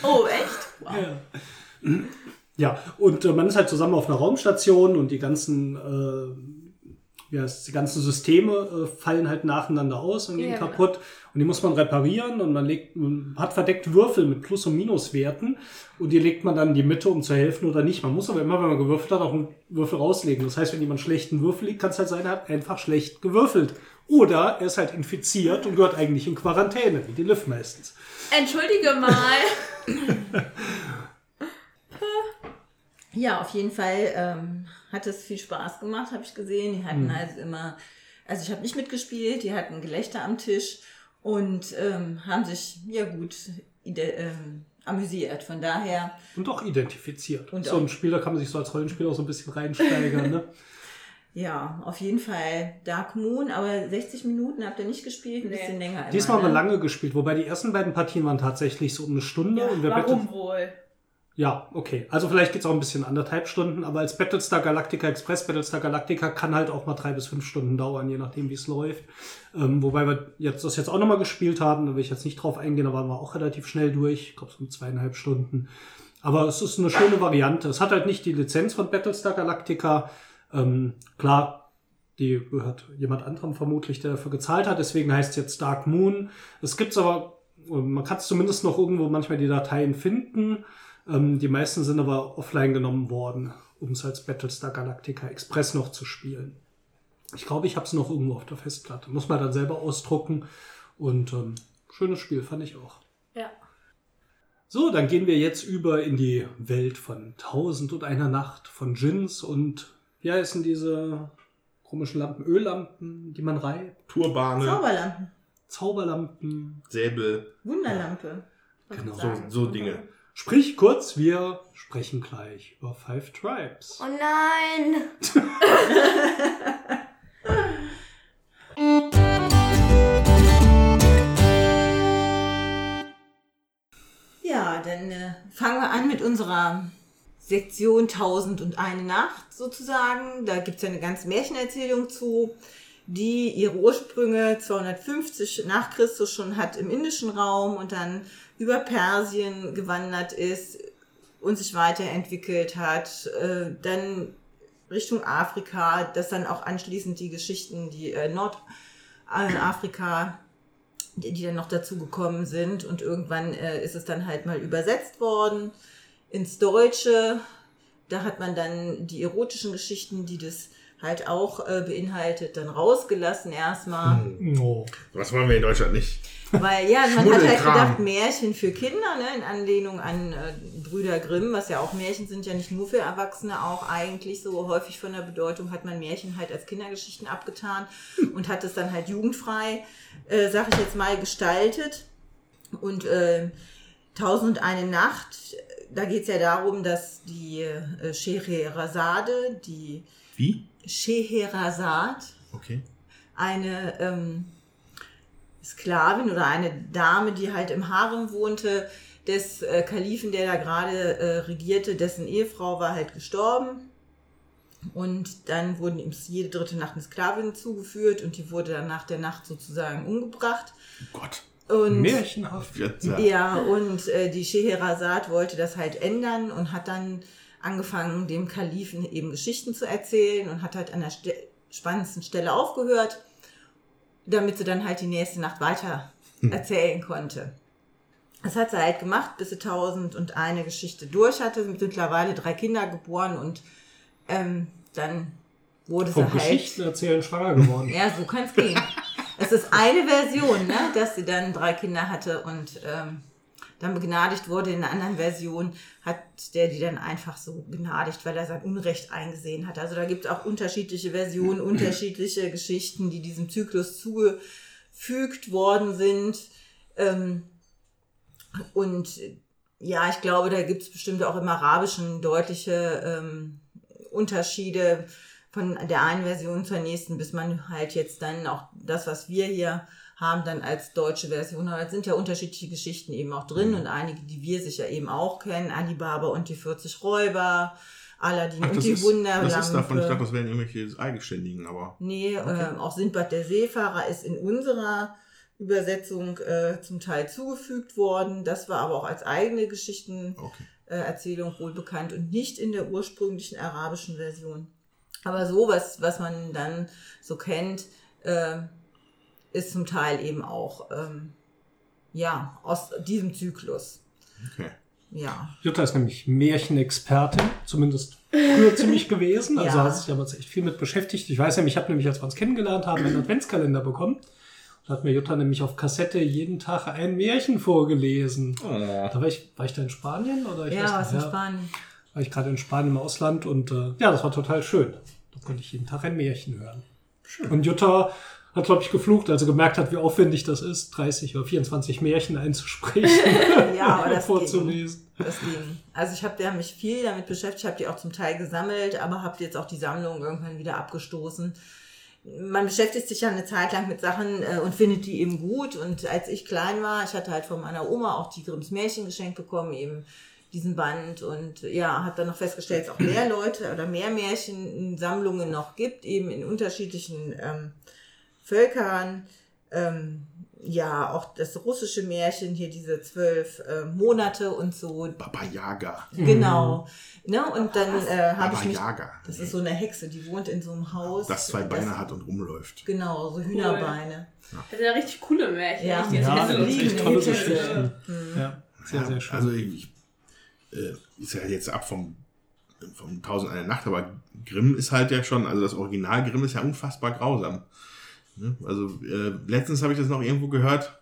oh, echt? Wow. Ja. Ja, und äh, man ist halt zusammen auf einer Raumstation und die ganzen, äh, heißt, die ganzen Systeme äh, fallen halt nacheinander aus und gehen Ja, genau. kaputt. Und die muss man reparieren und man legt, man hat verdeckt Würfel mit Plus- und Minuswerten und die legt man dann in die Mitte, um zu helfen oder nicht. Man muss aber immer, wenn man gewürfelt hat, auch einen Würfel rauslegen. Das heißt, wenn jemand schlechten Würfel liegt, kann es halt sein, er hat einfach schlecht gewürfelt. Oder er ist halt infiziert und gehört eigentlich in Quarantäne, wie die Liv meistens. Entschuldige mal. Ja, auf jeden Fall ähm, hat es viel Spaß gemacht, habe ich gesehen. Die Mhm. hatten also immer, also ich habe nicht mitgespielt, die hatten Gelächter am Tisch und ähm, haben sich ja gut ähm, amüsiert. Von daher, Und auch identifiziert. Und so auch- ein Spieler kann man sich so als Rollenspieler auch so ein bisschen reinsteigern. ne? ja, auf jeden Fall Dark Moon, aber 60 Minuten habt ihr nicht gespielt, ein Nee. bisschen länger. immer, Diesmal haben wir ne? lange gespielt, wobei die ersten beiden Partien waren tatsächlich so um eine Stunde. Ja, und wer warum Battle- wohl? Ja, okay. Also vielleicht geht's auch ein bisschen anderthalb Stunden, aber als Battlestar Galactica Express, Battlestar Galactica kann halt auch mal drei bis fünf Stunden dauern, je nachdem, wie es läuft. Ähm, wobei wir jetzt das jetzt auch nochmal gespielt haben, da will ich jetzt nicht drauf eingehen, da waren wir auch relativ schnell durch. Ich glaube, so um zweieinhalb Stunden. Aber es ist eine schöne Variante. Es hat halt nicht die Lizenz von Battlestar Galactica. Ähm, klar, die gehört jemand anderem vermutlich, der dafür gezahlt hat. Deswegen heißt es jetzt Dark Moon. Es gibt's aber, äh, man kann es zumindest noch irgendwo manchmal die Dateien finden. Ähm, die meisten sind aber offline genommen worden, um es als Battlestar Galactica Express noch zu spielen. Ich glaube, ich habe es noch irgendwo auf der Festplatte. Muss man dann selber ausdrucken. Und ähm, schönes Spiel, fand ich auch. Ja. So, dann gehen wir jetzt über in die Welt von Tausend und einer Nacht, von Djinns und wie heißen diese komischen Lampen? Öllampen, die man reibt? Turbane, Zauberlampen, Zauberlampen. Säbel, Wunderlampe. Was Genau, so, so Dinge. Sprich kurz, wir sprechen gleich über Five Tribes. Oh nein! Ja, dann äh, fangen wir an mit unserer Sektion 1001 Nacht sozusagen. Da gibt es ja eine ganze Märchenerzählung zu, die ihre Ursprünge 250 nach Christus schon hat im indischen Raum und dann über Persien gewandert ist und sich weiterentwickelt hat. Äh, dann Richtung Afrika, das dann auch anschließend die Geschichten, die äh, Nordafrika die, die dann noch dazu gekommen sind. Und irgendwann äh, ist es dann halt mal übersetzt worden ins Deutsche. Da hat man dann die erotischen Geschichten, die das halt auch äh, beinhaltet, dann rausgelassen erstmal. Oh. Was wollen wir in Deutschland nicht? Weil ja, man hat halt gedacht, Märchen für Kinder, ne, in Anlehnung an äh, Brüder Grimm, was ja auch Märchen sind, ja nicht nur für Erwachsene, auch eigentlich so häufig von der Bedeutung hat man Märchen halt als Kindergeschichten abgetan und hat es dann halt jugendfrei, äh, sag ich jetzt mal, gestaltet. Und äh, Tausend und eine Nacht, da geht es ja darum, dass die äh, Scheherazade, die Wie? Scheherazade, Okay. eine ähm, Sklavin oder eine Dame, die halt im Harem wohnte, des äh, Kalifen, der da gerade äh, regierte, dessen Ehefrau war halt gestorben. Und dann wurden ihm jede dritte Nacht eine Sklavin zugeführt und die wurde dann nach der Nacht sozusagen umgebracht. Oh Gott. Und Märchenhaft. Ja. ja, und äh, die Scheherazade wollte das halt ändern und hat dann angefangen, dem Kalifen eben Geschichten zu erzählen und hat halt an der Ste spannendsten Stelle aufgehört, damit sie dann halt die nächste Nacht weiter erzählen konnte. Das hat sie halt gemacht, bis sie tausend und eine Geschichte durch hatte. Sie sind mittlerweile drei Kinder geboren und ähm, dann wurde Vom sie halt... Geschichten erzählen schwanger geworden. Ja, so kann es gehen. Es ist eine Version, ne, dass sie dann drei Kinder hatte und ähm, dann begnadigt wurde. In einer anderen Version hat der die dann einfach so begnadigt, weil er sein Unrecht eingesehen hat. Also da gibt es auch unterschiedliche Versionen, unterschiedliche Geschichten, die diesem Zyklus zugefügt worden sind. Ähm, und ja, ich glaube, da gibt es bestimmt auch im Arabischen deutliche ähm, Unterschiede von der einen Version zur nächsten, bis man halt jetzt dann auch das, was wir hier haben dann als deutsche Version, aber es sind ja unterschiedliche Geschichten eben auch drin Mhm. und einige, die wir sicher eben auch kennen, Alibaba und die 40 Räuber, Aladdin Ach, und die ist, Wunderlampe. das ist davon, ich dachte, das wären irgendwelche Eigenständigen, aber. Nee, Okay. ähm, auch Sindbad der Seefahrer ist in unserer Übersetzung äh, zum Teil zugefügt worden. Das war aber auch als eigene Geschichtenerzählung Okay. äh, Erzählung wohl bekannt und nicht in der ursprünglichen arabischen Version. Aber so, was, was man dann so kennt, äh, ist zum Teil eben auch ähm, ja, aus diesem Zyklus. Okay. Ja. Jutta ist nämlich Märchenexpertin, zumindest früher ziemlich gewesen. Also Ja. hat sich aber jetzt echt viel mit beschäftigt. Ich weiß nämlich, ich habe nämlich, als wir uns kennengelernt haben, einen Adventskalender bekommen. Da hat mir Jutta nämlich auf Kassette jeden Tag ein Märchen vorgelesen. Oh. Da war ich, war ich da in Spanien oder ich weiß Ja, nicht, was in Spanien. war ich gerade in Spanien im Ausland und äh, ja, das war total schön. Da konnte ich jeden Tag ein Märchen hören. Und Jutta hat, glaube ich, geflucht, als sie gemerkt hat, wie aufwendig das ist, 30 oder 24 Märchen einzusprechen Ja, aber das ging. vorzulesen. Das ging. Also ich habe mich viel damit beschäftigt, habe die auch zum Teil gesammelt, aber habe jetzt auch die Sammlung irgendwann wieder abgestoßen. Man beschäftigt sich ja eine Zeit lang mit Sachen äh, und findet die eben gut. Und als ich klein war, ich hatte halt von meiner Oma auch die Grimms Märchen geschenkt bekommen, eben diesen Band und ja, habe dann noch festgestellt, dass es auch mehr Leute oder mehr Märchensammlungen noch gibt, eben in unterschiedlichen ähm, Völkern. Ähm, ja, auch das russische Märchen, hier diese zwölf äh, Monate und so. Baba Yaga. Genau. Ne? Und dann äh, habe Baba ich mich. Yaga. Das ist so eine Hexe, die wohnt in so einem Haus. Das zwei Beine hat und rumläuft. Genau, so Hühnerbeine. Das sind ja richtig coole Märchen. Ja. Ja, das ist liegen. echt tolle. Geschichten. Mhm. Ja, sehr, Ja, sehr schön. Also ich, äh, ist ja jetzt ab vom, vom Tausend eine Nacht, aber Grimm ist halt ja schon, also das Original Grimm ist ja unfassbar grausam. Ne? Also äh, letztens habe ich das noch irgendwo gehört,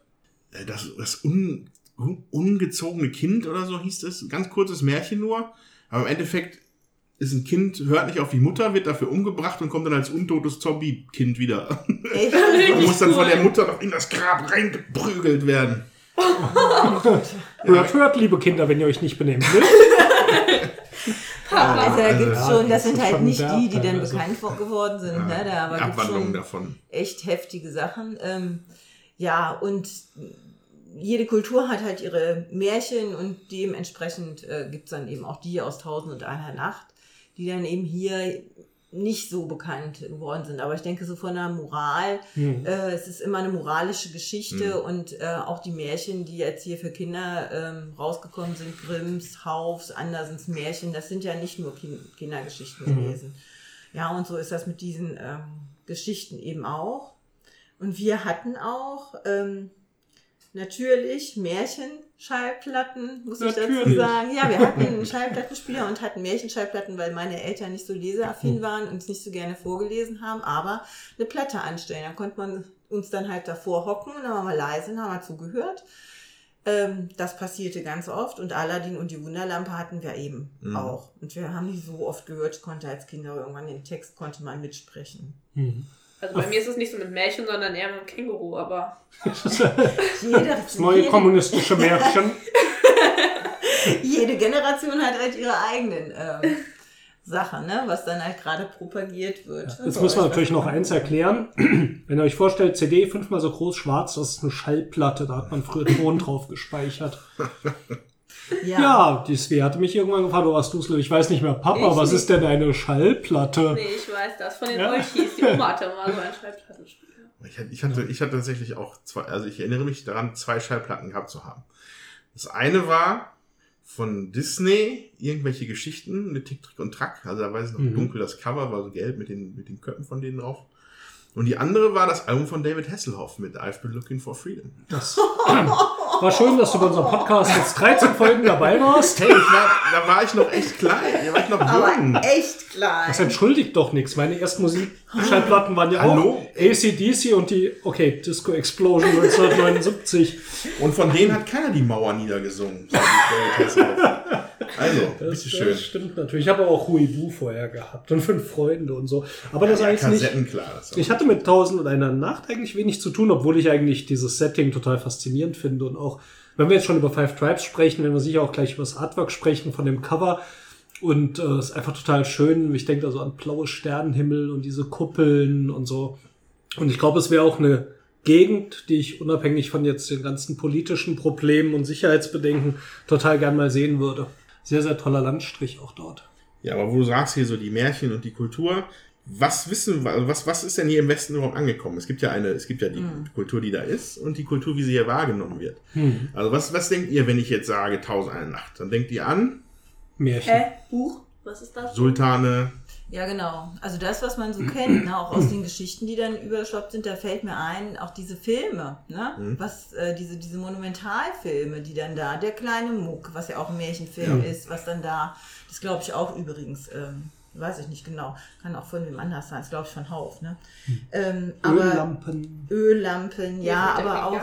äh, das, das un, un, ungezogene Kind oder so hieß es, ganz kurzes Märchen nur, aber im Endeffekt ist ein Kind, hört nicht auf die Mutter, wird dafür umgebracht und kommt dann als untotes Zombie-Kind wieder. Und muss dann von der Mutter noch in das Grab reingeprügelt werden. Hört, hört, liebe Kinder, wenn ihr euch nicht benehmen will. Also da Also, gibt's ja, schon, das sind halt nicht die, die dann teilweise. bekannt wo- geworden sind. Ne? Da aber Abwandlungen schon davon. echt heftige Sachen. Ähm, ja, und jede Kultur hat halt ihre Märchen und dementsprechend äh, gibt's dann eben auch die aus Tausend und einer Nacht, die dann eben hier nicht so bekannt geworden sind. Aber ich denke so von der Moral, Hm. äh, es ist immer eine moralische Geschichte Mhm. und äh, auch die Märchen, die jetzt hier für Kinder ähm, rausgekommen sind, Grimms, Haufs, Andersens Märchen, das sind ja nicht nur Kin Kindergeschichten Mhm. gewesen. Ja, und so ist das mit diesen ähm, Geschichten eben auch. Und wir hatten auch ähm, natürlich Märchenschallplatten, muss ich dazu Natürlich. sagen. Ja, wir hatten einen Schallplattenspieler und hatten Märchenschallplatten, weil meine Eltern nicht so leseaffin waren und es nicht so gerne vorgelesen haben, aber eine Platte anstellen. Da konnte man uns dann halt davor hocken und dann waren wir leise und haben wir zugehört. Ähm, das passierte ganz oft und Aladdin und die Wunderlampe hatten wir eben Mhm. auch. Und wir haben die so oft gehört, ich konnte als Kinder irgendwann den Text konnte man mitsprechen. Hm. Also bei mir ist es nicht so mit Märchen, sondern eher mit dem Känguru, aber Jede, Das neue kommunistische Märchen. jede Generation hat halt ihre eigenen ähm, Sachen, ne? was dann halt gerade propagiert wird. Jetzt Bei muss man natürlich noch eins erklären. Wenn ihr euch vorstellt, CD fünfmal so groß, schwarz, das ist eine Schallplatte, da hat man früher Ton drauf gespeichert. Ja. Ja, die Svea hatte mich irgendwann gefragt, du hast Dusel, ich weiß nicht mehr, Papa, Ich was nicht. ist denn eine Schallplatte? nee, ich weiß das. Von den Ja. Olchis. Die Oma hatte mal so ein Schallplattenspieler. Ich, hatte- ich, hatte, ich hatte tatsächlich auch zwei, also ich erinnere mich daran, zwei Schallplatten gehabt zu haben. Das eine war von Disney, irgendwelche Geschichten mit Tick, Trick und Track. Also da weiß ich noch Mhm. dunkel, das Cover war so gelb mit den, mit den Köpfen von denen drauf. Und die andere war das Album von David Hasselhoff mit I've Been Looking for Freedom. Das war schön, dass du bei unserem Podcast jetzt 13 Folgen dabei warst. Hey, ich war, da war ich noch echt klein, da war ich noch jung. Aber echt klein. Das entschuldigt doch nichts. Meine ersten Musikschallplatten waren ja auch Hallo? ACDC und die, okay, Disco Explosion 1979. Und von denen hat keiner die Mauer niedergesungen. Also, Das, bitteschön. das stimmt natürlich. Ich habe auch Huibu vorher gehabt und fünf Freunde und so. Aber das Ja, eigentlich nicht. Klar. Das Ich hatte mit Tausend und einer Nacht eigentlich wenig zu tun, obwohl ich eigentlich dieses Setting total faszinierend finde und auch, wenn wir jetzt schon über Five Tribes sprechen, werden wir sicher auch gleich über das Artwork sprechen von dem Cover. Und äh, es ist einfach total schön. Ich denke da so an blaue Sternenhimmel und diese Kuppeln und so. Und ich glaube, es wäre auch eine Gegend, die ich unabhängig von jetzt den ganzen politischen Problemen und Sicherheitsbedenken total gern mal sehen würde. Sehr, sehr toller Landstrich auch dort. Ja, aber wo du sagst hier so die Märchen und die Kultur, was wissen, also was, was ist denn hier im Westen überhaupt angekommen? Es gibt ja eine, es gibt ja die Kultur, die da ist und die Kultur, wie sie hier wahrgenommen wird. Also was, was denkt ihr, wenn ich jetzt sage Tausend eine Nacht? Dann denkt ihr an Märchen. Hä? Buch? Was ist das? Sultane, Ja, genau. Also das, was man so kennt, ne, auch aus den Geschichten, die dann überschwappt sind, da fällt mir ein, auch diese Filme, ne? Was, äh, diese, diese Monumentalfilme, die dann da, der kleine Muck, was ja auch ein Märchenfilm ist, was dann da, das glaube ich auch übrigens, ähm, weiß ich nicht genau, kann auch von wem anders sein, das glaube ich von Hauf, ne? Ähm, aber Öllampen. Öllampen, ja, mir aber auch.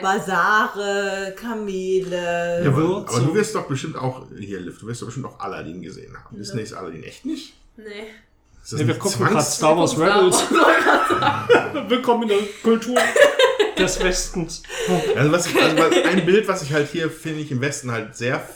Basare, Kamele. Ja, aber, aber du wirst doch bestimmt auch, hier, Liv, du wirst doch bestimmt auch Aladdin gesehen haben. Disney ist Aladdin echt nicht? Nee. Ja, wir gucken gerade Star Wars Rebels. Willkommen in der Kultur des Westens. Also, was, also was, ein Bild, was ich halt hier finde ich im Westen halt sehr,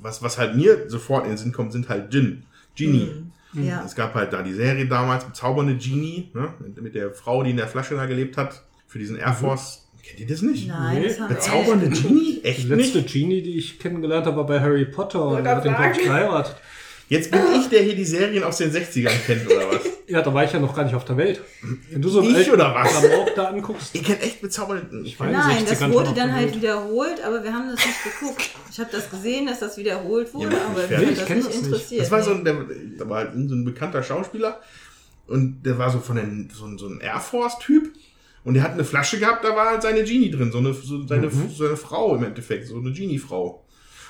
was, was halt mir sofort in den Sinn kommt, sind halt Djinn. Genie. Ja. Es gab halt da die Serie damals, Bezaubernde Genie, ne? mit, mit der Frau, die in der Flasche da gelebt hat, für diesen Air Force. Kennt ihr das nicht? Nein, Nee, Bezaubernde nicht Genie? Die Echt letzte nicht? Genie, die ich kennengelernt habe, war bei Harry Potter und hat den, glaube ich, sagen. geheiratet. Jetzt bin ich, der hier die Serien aus den 60ern kennt, oder was? Ja, da war ich ja noch gar nicht auf der Welt. Wenn du so Ich oder was? Klamauk da anguckst. Ihr kennt echt Bezaubernde Ich weiß. Nein, 60ern das wurde dann halt wiederholt, aber wir haben das nicht geguckt. Ich habe das gesehen, dass das wiederholt wurde, Ja, aber mich Ich hat das das nicht nicht. interessiert. Das war so ein, der, da war halt so ein bekannter Schauspieler und der war so von den, so, ein- so ein Air Force-Typ und der hat eine Flasche gehabt, da war halt seine Genie drin, so eine, so seine, so eine Frau im Endeffekt, so eine Genie-Frau.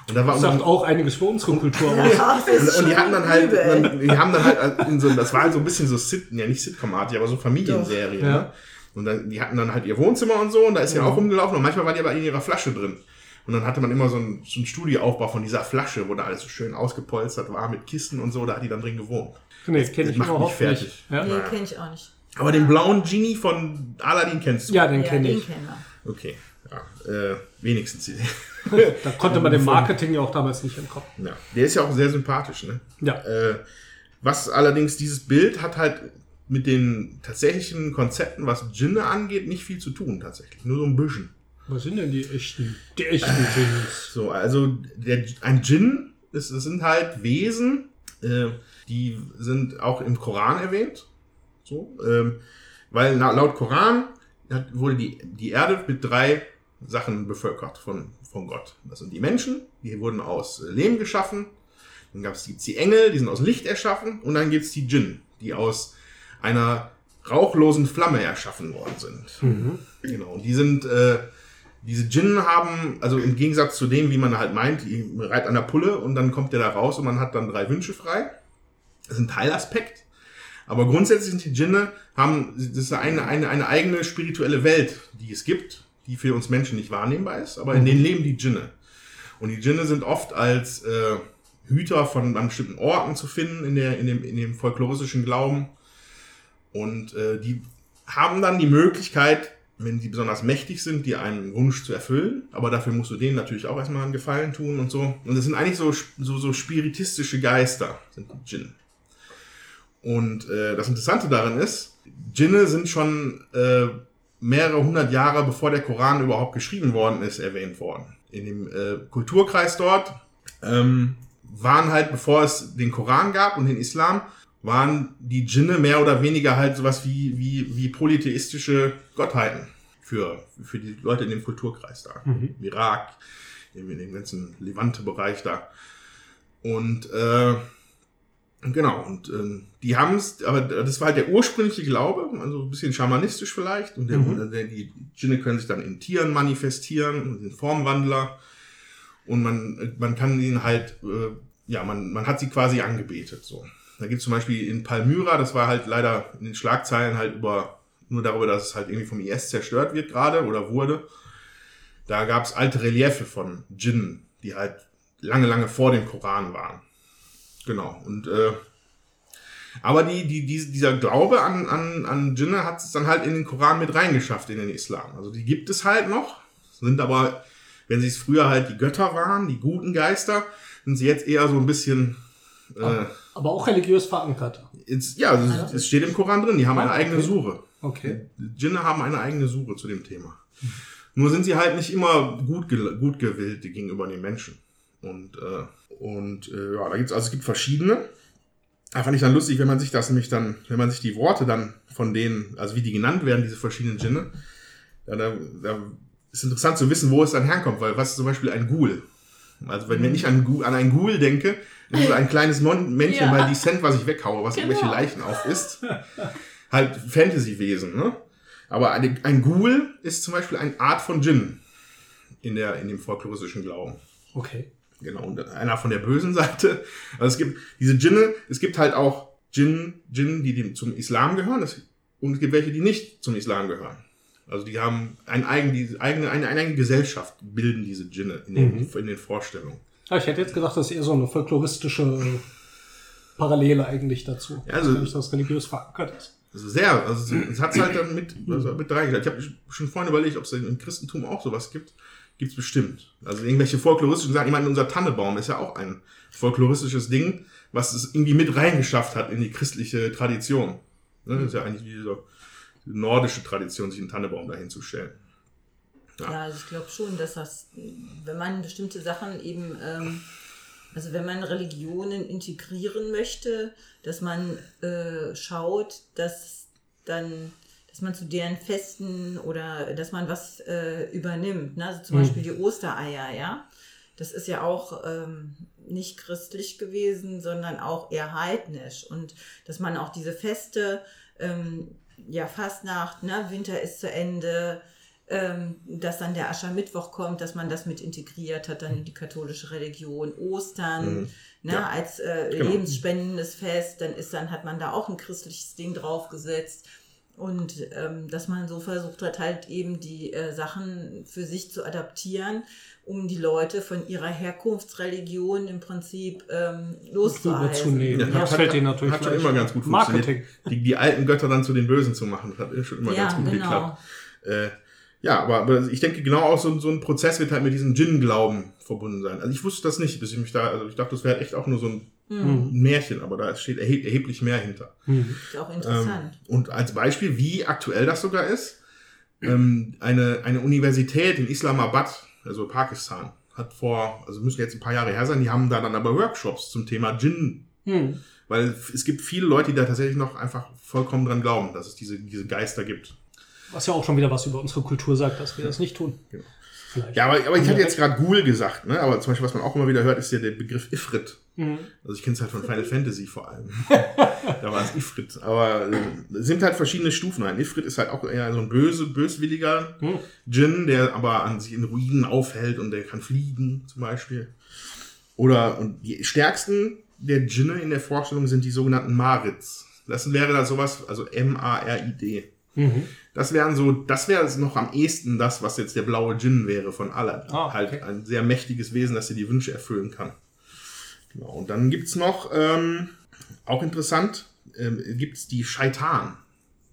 Und da war Das sagt auch einiges für unsere Kultur aus. Ja, und, und die hatten dann halt, dann, die haben dann halt in so, das war halt so ein bisschen so Sit, ja nicht Sitcom-artig, aber so Familienserie. Doch, ja. Ne? Und dann, die hatten dann halt ihr Wohnzimmer und so und da ist ja auch rumgelaufen und manchmal war die aber in ihrer Flasche drin. Und dann hatte man immer so einen, so einen Studioaufbau von dieser Flasche, wo da alles so schön ausgepolstert war mit Kissen und so, da hat die dann drin gewohnt. Nee, kenne Das ich macht mich überhaupt fertig. nicht. Ja, Nee, kenne ich auch nicht. Aber den blauen Genie von Aladdin kennst du? ja den Ja, kenne den ich. kennen wir. Okay, ja, äh, wenigstens. Da konnte man dem Marketing ja auch damals nicht entkommen. ja. Der ist ja auch sehr sympathisch, ne? Ja. Äh, was allerdings dieses Bild hat halt mit den tatsächlichen Konzepten, was Djinne angeht, nicht viel zu tun tatsächlich. Nur so ein bisschen. Was sind denn die echten, die echten Genies? So, also der, ein Djinn, das, das sind halt Wesen, äh, die sind auch im Koran erwähnt. So, ähm, weil laut Koran hat, wurde die, die Erde mit drei Sachen bevölkert von, von Gott. Das sind die Menschen, die wurden aus Lehm geschaffen. Dann gab es die, Engel, die sind aus Licht erschaffen. Und dann gibt es die Djinn, die aus einer rauchlosen Flamme erschaffen worden sind. Genau. Und die sind, äh, diese Djinn haben, also im Gegensatz zu dem, wie man halt meint, die reiht an der Pulle und dann kommt der da raus und man hat dann drei Wünsche frei. Das ist ein Teilaspekt. Aber grundsätzlich sind die Djinne, haben, das ist eine, eine, eine eigene spirituelle Welt, die es gibt, die für uns Menschen nicht wahrnehmbar ist, aber in denen leben die Djinne. Und die Djinne sind oft als äh, Hüter von an bestimmten Orten zu finden in, der, in, dem, in dem folkloristischen Glauben. Und äh, die haben dann die Möglichkeit, wenn die besonders mächtig sind, dir einen Wunsch zu erfüllen. Aber dafür musst du denen natürlich auch erstmal einen Gefallen tun und so. Und das sind eigentlich so, so, so spiritistische Geister, sind die Djinn. Und äh, das Interessante daran ist, Djinne sind schon äh, mehrere hundert Jahre bevor der Koran überhaupt geschrieben worden ist, erwähnt worden. In dem äh, Kulturkreis dort ähm, waren halt, bevor es den Koran gab und den Islam, waren die Djinne mehr oder weniger halt sowas wie, wie, wie polytheistische Gottheiten für, für die Leute in dem Kulturkreis da. Im Irak, in dem ganzen Levante-Bereich da. Und äh, genau, und ähm, die haben es, aber das war halt der ursprüngliche Glaube, also ein bisschen schamanistisch vielleicht. Und der, der, die Djinne können sich dann in Tieren manifestieren, sind Formwandler. Und man, man kann ihnen halt, äh, ja, man, man hat sie quasi angebetet. So. Da gibt es zum Beispiel in Palmyra, das war halt leider in den Schlagzeilen halt über, nur darüber, dass es halt irgendwie vom IS zerstört wird gerade oder wurde. Da gab es alte Reliefe von Djinnen, die halt lange, lange vor dem Koran waren. Genau. Und äh, aber die, die, die, dieser Glaube an, an, an Djinne hat es dann halt in den Koran mit reingeschafft, in den Islam. Also die gibt es halt noch, sind aber, wenn sie es früher halt die Götter waren, die guten Geister, sind sie jetzt eher so ein bisschen äh, Aber auch religiös verankert. ins, ja, also es steht im Koran drin, die haben eine Ah, eigene okay. Sure. Okay. Djinne haben eine eigene Sure zu dem Thema. Nur sind sie halt nicht immer gut, gut gewillt gegenüber den Menschen. Und, äh, und äh, ja, da gibt's also es gibt verschiedene. Da fand ich dann lustig, wenn man sich das nämlich dann, wenn man sich die Worte dann von denen, also wie die genannt werden, diese verschiedenen Djinne, ja, da, da ist interessant zu wissen, wo es dann herkommt, weil was ist zum Beispiel ein Ghoul? Also wenn ich an, an ein Ghoul denke, ist so ein kleines Mon Männchen Ja. bei Descent, was ich weghaue, was Genau. irgendwelche Leichen aufisst. halt Fantasy-Wesen, ne? Aber eine, ein Ghoul ist zum Beispiel eine Art von Djinn in, der, in dem folkloristischen Glauben. Okay. Genau, und einer von der bösen Seite. Also es gibt diese Djinne, es gibt halt auch Djinn, Djinn, die dem, zum Islam gehören, das, und es gibt welche, die nicht zum Islam gehören. Also die haben ein eigen, die eigene, eine, eine eigene Gesellschaft bilden diese Djinne in den, in den Vorstellungen. Ja, ich hätte jetzt gedacht, das ist eher so eine folkloristische Parallele eigentlich dazu. Ja, also- dass das religiös verankert ist. Also sehr, also es hat halt dann mit, also mit reingestellt. Ich habe schon vorhin überlegt, ob es im Christentum auch sowas gibt. Gibt's bestimmt. Also irgendwelche folkloristischen Sachen. Ich meine, unser Tannebaum ist ja auch ein folkloristisches Ding, was es irgendwie mit reingeschafft hat in die christliche Tradition. Ne? Das ist ja eigentlich wie so die nordische Tradition, sich einen Tannebaum dahin zu stellen. Ja, also ich glaube schon, dass das, wenn man bestimmte Sachen eben, ähm, also wenn man Religionen integrieren möchte, dass man äh, schaut, dass dann, dass man zu deren Festen oder dass man was äh, übernimmt. Ne? Also zum Mhm. Beispiel die Ostereier, ja. Das ist ja auch ähm, nicht christlich gewesen, sondern auch eher heidnisch. Und dass man auch diese Feste, ähm, ja, Fastnacht, ne, Winter ist zu Ende, ähm, dass dann der Aschermittwoch kommt, dass man das mit integriert hat, dann in die katholische Religion, Ostern, Mhm. ne, Ja. als äh, Genau. lebensspendendes Fest, dann ist dann, hat man da auch ein christliches Ding draufgesetzt. Und ähm, dass man so versucht hat, halt eben die äh, Sachen für sich zu adaptieren, um die Leute von ihrer Herkunftsreligion im Prinzip ähm, loszuhalten. Ja, das hat- fällt denen natürlich hat schon immer ganz gut Marketing. funktioniert. Die, die alten Götter dann zu den Bösen zu machen, das hat schon immer Ja, ganz gut genau. geklappt. Äh, ja, aber, aber ich denke, genau auch so, so ein Prozess wird halt mit diesem Djinn-Glauben verbunden sein. Also ich wusste das nicht, bis ich mich da, also ich dachte, das wäre echt auch nur so ein Hm, Märchen, aber da steht erheb, erheblich mehr hinter. Mhm. ist auch Ähm, interessant. und als Beispiel, wie aktuell das sogar ist, ähm, eine, eine Universität in Islamabad, also Pakistan, hat vor, also müssen jetzt ein paar Jahre her sein, die haben da dann aber Workshops zum Thema Djinn Mhm. weil es gibt viele Leute, die da tatsächlich noch einfach vollkommen dran glauben, dass es diese, diese Geister gibt. Was ja auch schon wieder was über unsere Kultur sagt, dass wir das nicht tun. Genau. Vielleicht. Ja, aber, aber ich hatte jetzt gerade Ghoul gesagt, ne? aber zum Beispiel, was man auch immer wieder hört, ist ja der Begriff Ifrit. Mhm. Also ich kenne es halt von Final Fantasy vor allem. da war es Ifrit. Aber äh, es sind halt verschiedene Stufen. Ein Ifrit ist halt auch eher so ein böse, böswilliger Mhm. Djinn, der aber an sich in Ruinen aufhält und der kann fliegen, zum Beispiel. Oder, und die stärksten der Djinne in der Vorstellung sind die sogenannten Marids. Das wäre da sowas, also M-A-R-I-D. Mhm. Das wären so, das wäre noch am ehesten das, was jetzt der blaue Djinn wäre von Aladdin. Ah, okay. Halt ein sehr mächtiges Wesen, das dir die Wünsche erfüllen kann. Genau. Und dann gibt's noch, ähm, auch interessant, ähm, gibt's die Shaitan.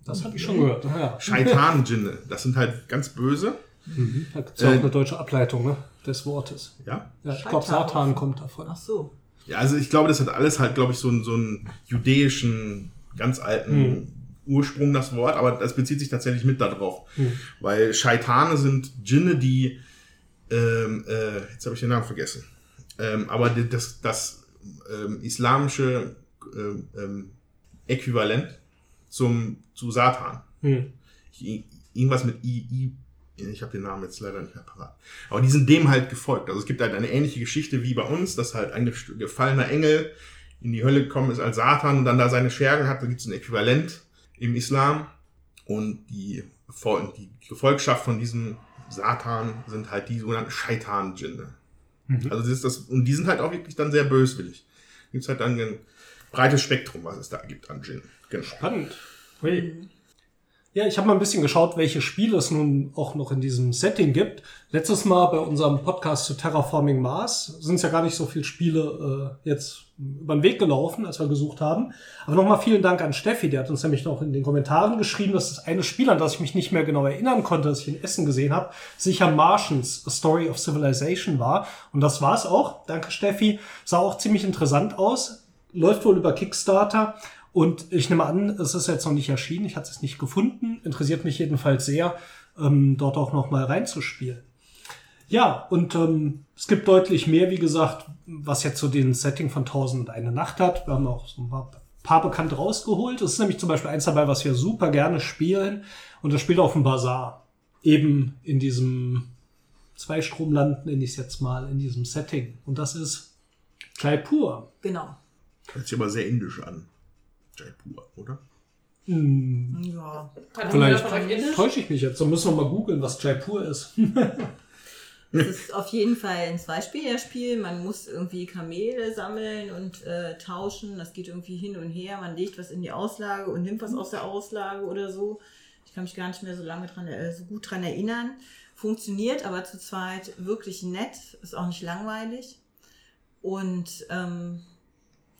Das habe ich schon gehört. Ja. Shaitan-Djinne. Das sind halt ganz böse. Mhm. Da gibt es ja auch Äh, eine deutsche Ableitung ne, des Wortes. Ja. Ja, ich glaube. Satan kommt davon. Ach so. Ja, also ich glaube, das hat alles halt, glaube ich, so einen, so einen judäischen, ganz alten Ursprung, das Wort, aber das bezieht sich tatsächlich mit darauf. Hm. Weil Shaitane sind Djinne, die, ähm, äh, jetzt habe ich den Namen vergessen, ähm, aber das, das ähm, islamische ähm, ähm, Äquivalent zum, zu Satan. Mhm. I- Irgendwas mit I, I ich habe den Namen jetzt leider nicht mehr parat. Aber die sind dem halt gefolgt. Also es gibt halt eine ähnliche Geschichte wie bei uns, dass halt ein gefallener Engel in die Hölle gekommen ist als Satan und dann da seine Schergen hat. Da gibt es ein Äquivalent im Islam. Und die, die Gefolgschaft von diesem Satan sind halt die sogenannten Shaitan-Djinne. Mhm. Also das ist das, und die sind halt auch wirklich dann sehr böswillig. Gibt es halt dann ein breites Spektrum, was es da gibt an Djinn. Genau. Spannend. Hui. Ja, ich habe mal ein bisschen geschaut, welche Spiele es nun auch noch in diesem Setting gibt. Letztes Mal bei unserem Podcast zu Terraforming Mars sind es ja gar nicht so viele Spiele äh, jetzt über den Weg gelaufen, als wir gesucht haben. Aber nochmal vielen Dank an Steffi, der hat uns nämlich noch in den Kommentaren geschrieben, dass das eine Spiel, an das ich mich nicht mehr genau erinnern konnte, das ich in Essen gesehen habe, sicher Martians, A Story of Civilization war. Und das war es auch. Danke, Steffi. Sah auch ziemlich interessant aus. Läuft wohl über Kickstarter. Und ich nehme an, es ist jetzt noch nicht erschienen, ich hatte es nicht gefunden. Interessiert mich jedenfalls sehr, ähm, dort auch noch mal reinzuspielen. Ja, und ähm, es gibt deutlich mehr, wie gesagt, was jetzt so den Setting von Tausend und eine Nacht hat. Wir haben auch so ein paar, paar Bekannte rausgeholt. Es ist nämlich zum Beispiel eins dabei, was wir super gerne spielen. Und das spielt auf dem Bazar. Eben in diesem Zweistromland, nenne ich es jetzt mal, in diesem Setting. Und das ist Jaipur. Genau. Hört sich aber sehr indisch an. Jaipur, oder? Hm, Ja. Kann vielleicht täusche ich mich jetzt. Dann müssen wir mal googeln, was Jaipur ist. Es ist auf jeden Fall ein Zweispielerspiel. Man muss irgendwie Kamele sammeln und äh, tauschen. Das geht irgendwie hin und her. Man legt was in die Auslage und nimmt was aus der Auslage oder so. Ich kann mich gar nicht mehr so lange dran, äh, so gut dran erinnern. Funktioniert aber zu zweit wirklich nett. Ist auch nicht langweilig. Und ähm,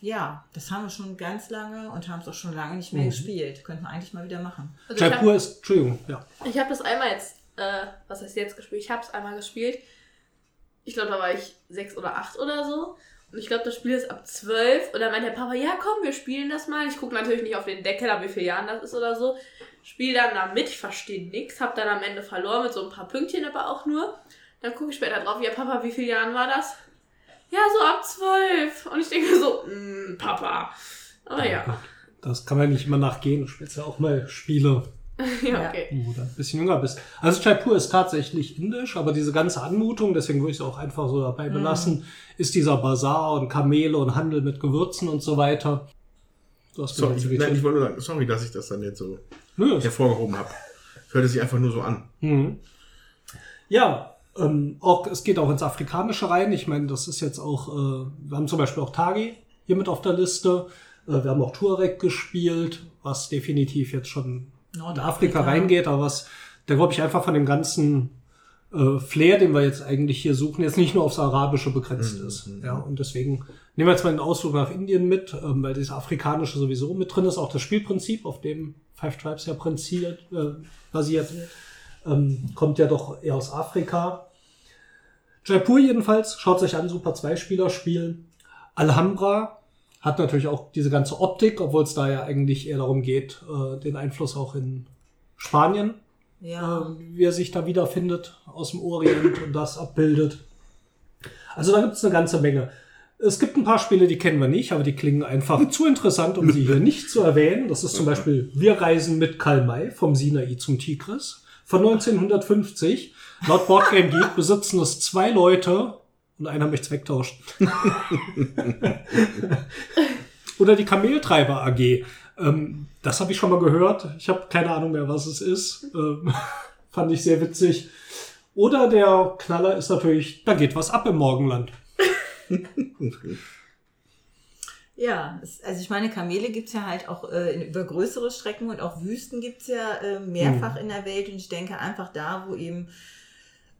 ja, das haben wir schon ganz lange und haben es auch schon lange nicht mehr Mhm. gespielt. Könnten wir eigentlich mal wieder machen. Also ich Jaipur habe ist, Entschuldigung, ja. hab das einmal jetzt, äh, was heißt jetzt gespielt? Ich habe es einmal gespielt. Ich glaube, da war ich sechs oder acht oder so. Und ich glaube, das Spiel ist ab zwölf. Und dann meint der Papa, ja komm, wir spielen das mal. Ich gucke natürlich nicht auf den Deckel, ab wie viele Jahren das ist oder so. Spiel dann da mit, ich verstehe nichts. Hab dann am Ende verloren mit so ein paar Pünktchen aber auch nur. Dann gucke ich später drauf, ja Papa, wie viele Jahren war das? Ja, so ab zwölf. Und ich denke so, mm, Papa. Aber ja. Das kann man nicht immer nachgehen. Du spielst ja auch mal Spiele, ja, okay. wo du ein bisschen jünger bist. Also Jaipur ist tatsächlich indisch, aber diese ganze Anmutung, deswegen würde ich es auch einfach so dabei belassen, ist dieser Bazar und Kamele und Handel mit Gewürzen und so weiter. Du hast So, mir ich, nein, ich wollte nur sagen, sorry, dass ich das dann jetzt so Nö, hervorgehoben habe. Hörte sich einfach nur so an. Mhm. Ja, ähm, auch, es geht auch ins Afrikanische rein. Ich meine, das ist jetzt auch, äh, wir haben zum Beispiel auch Tagi hier mit auf der Liste. Äh, wir haben auch Tuareg gespielt, was definitiv jetzt schon in Afrika reingeht, aber was, da glaube ich einfach von dem ganzen äh, Flair, den wir jetzt eigentlich hier suchen, jetzt nicht nur aufs Arabische begrenzt Mhm, ist. mhm. Ja, und deswegen nehmen wir jetzt mal einen Ausflug nach Indien mit, ähm, weil das Afrikanische sowieso mit drin ist, auch das Spielprinzip, auf dem Five Tribes ja prinzipiert, äh, basiert, ähm, kommt ja doch eher aus Afrika. Jaipur jedenfalls, schaut euch an, super Zweispielerspiel. Alhambra hat natürlich auch diese ganze Optik, obwohl es da ja eigentlich eher darum geht, äh, den Einfluss auch in Spanien, Ja. äh, wie er sich da wiederfindet aus dem Orient und das abbildet. Also da gibt es eine ganze Menge. Es gibt ein paar Spiele, die kennen wir nicht, aber die klingen einfach zu interessant, um sie hier nicht zu erwähnen. Das ist zum Beispiel Wir reisen mit Karl May vom Sinai zum Tigris von 1950. Laut Boardgame Geek besitzen es zwei Leute und einer möchte es wegtauschen. Oder die Kameltreiber AG. Ähm, das habe ich schon mal gehört. Ich habe keine Ahnung mehr, was es ist. Ähm, fand ich sehr witzig. Oder der Knaller ist natürlich, da geht was ab im Morgenland. Ja, es, also ich meine, Kamele gibt's ja halt auch äh, in, über größere Strecken und auch Wüsten gibt's ja äh, mehrfach in der Welt. Und ich denke einfach da, wo eben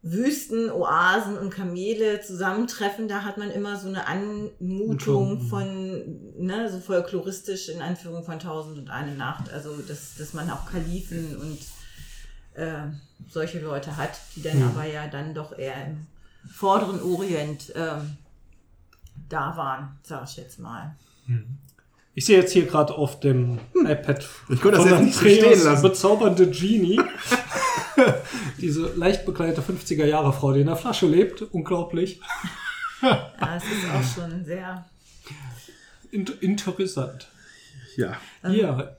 Wüsten, Oasen und Kamele zusammentreffen, da hat man immer so eine Anmutung Mhm. von, ne, so folkloristisch in Anführung von Tausend und eine Nacht. Also, dass, dass man auch Kalifen und äh, solche Leute hat, die dann Mhm. aber ja dann doch eher im vorderen Orient ähm, da waren, sag ich jetzt mal. Ich sehe jetzt hier gerade auf dem iPad Ich konnte das jetzt nicht Andreas stehen lassen. bezaubernde Genie. Diese leicht bekleidete 50er Jahre Frau, die in der Flasche lebt. Unglaublich. Ja, es ist auch schon sehr. Int interessant. Ja. Ähm, Ja,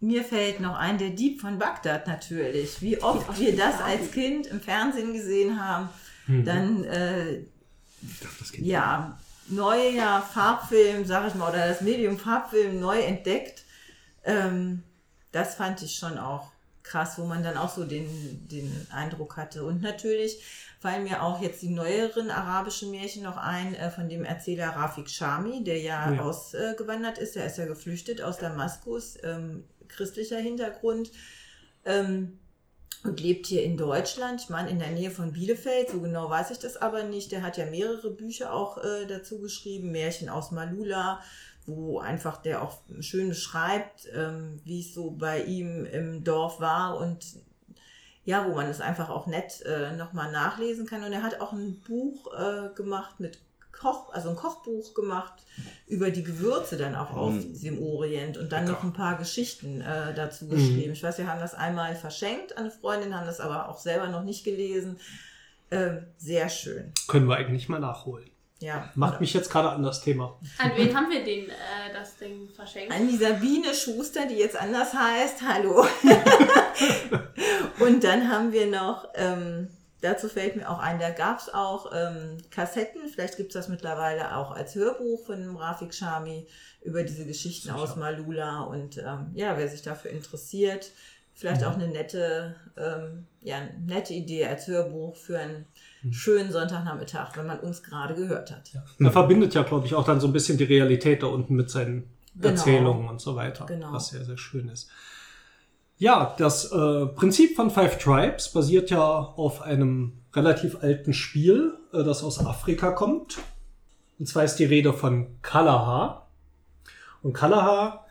Mir fällt noch ein, der Dieb von Bagdad natürlich. Wie oft wir das als Kind im Fernsehen gesehen haben. Mhm. Dann, äh, das ja, neuer Farbfilm, sag ich mal, oder das Medium Farbfilm neu entdeckt. Ähm, das fand ich schon auch krass, wo man dann auch so den, den Eindruck hatte. Und natürlich fallen mir auch jetzt die neueren arabischen Märchen noch ein, äh, von dem Erzähler Rafik Shami, der ja, Ja. ausgewandert ist. Der ist ja geflüchtet aus Damaskus, ähm, christlicher Hintergrund. Ähm, und lebt hier in Deutschland, ich meine in der Nähe von Bielefeld, so genau weiß ich das aber nicht. Der hat ja mehrere Bücher auch äh, dazu geschrieben, Märchen aus Malula, wo einfach der auch schön beschreibt, ähm, wie es so bei ihm im Dorf war und ja, wo man es einfach auch nett äh, nochmal nachlesen kann. Und er hat auch ein Buch äh, gemacht mit Koch, also ein Kochbuch gemacht über die Gewürze dann auch auf Mm. dem Orient und dann Lecker. noch ein paar Geschichten äh, dazu Mhm. geschrieben. Ich weiß, wir haben das einmal verschenkt an eine Freundin, haben das aber auch selber noch nicht gelesen. Ähm, sehr schön. Können wir eigentlich mal nachholen. Ja. Macht mich jetzt gerade an das Thema. An wen haben wir den, äh, das Ding verschenkt? An die Sabine Schuster, die jetzt anders heißt. Hallo. und dann haben wir noch, ähm, dazu fällt mir auch ein, da gab es auch ähm, Kassetten, vielleicht gibt es das mittlerweile auch als Hörbuch von Rafik Shami über diese Geschichten aus Malula. Und ähm, ja, wer sich dafür interessiert, vielleicht auch eine nette, ähm, ja, nette Idee als Hörbuch für einen schönen Sonntagnachmittag, wenn man uns gerade gehört hat. Er verbindet ja, glaube ich, auch dann so ein bisschen die Realität da unten mit seinen Genau. Erzählungen und so weiter. Genau. Was sehr, sehr schön ist. Ja, das äh, Prinzip von Five Tribes basiert ja auf einem relativ alten Spiel, äh, das aus Afrika kommt. Und zwar ist die Rede von Kalaha. Und Kalaha,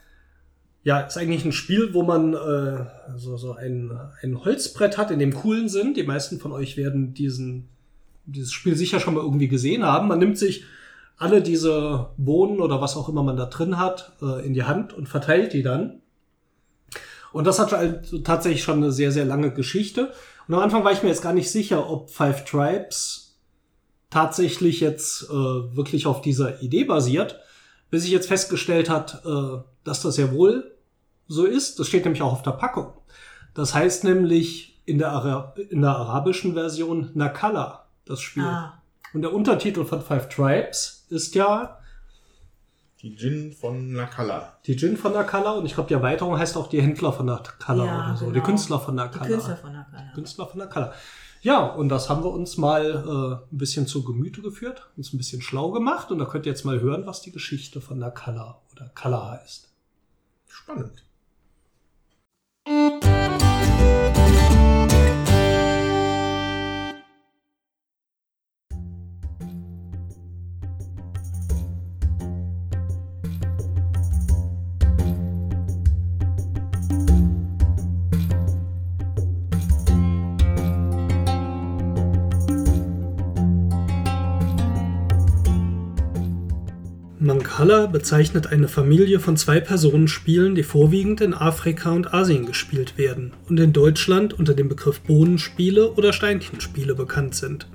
ja, ist eigentlich ein Spiel, wo man äh, so, so ein, ein Holzbrett hat, in dem Kugeln sind. Die meisten von euch werden diesen, dieses Spiel sicher schon mal irgendwie gesehen haben. Man nimmt sich alle diese Bohnen oder was auch immer man da drin hat, äh, in die Hand und verteilt die dann. Und das hat halt tatsächlich schon eine sehr, sehr lange Geschichte. Und am Anfang war ich mir jetzt gar nicht sicher, ob Five Tribes tatsächlich jetzt äh, wirklich auf dieser Idee basiert, bis ich jetzt festgestellt hat, äh, dass das ja wohl so ist. Das steht nämlich auch auf der Packung. Das heißt nämlich in der, Ara in der arabischen Version Nakala, das Spiel. Ah, Und der Untertitel von Five Tribes ist ja Die Djinn von Nakala. die Djinn von Nakala und ich glaube, die Erweiterung heißt auch die Händler von Nakala Ja, oder so. genau. Die Künstler von die Nakala. Künstler von Nakala. Künstler von Nakala. Ja, und das haben wir uns mal äh, ein bisschen zu Gemüte geführt, uns ein bisschen schlau gemacht und da könnt ihr jetzt mal hören, was die Geschichte von Nakala oder Kala ist. Spannend. Mancala bezeichnet eine Familie von zwei Personenspielen, die vorwiegend in Afrika und Asien gespielt werden und in Deutschland unter dem Begriff Bohnenspiele oder Steinchenspiele bekannt sind.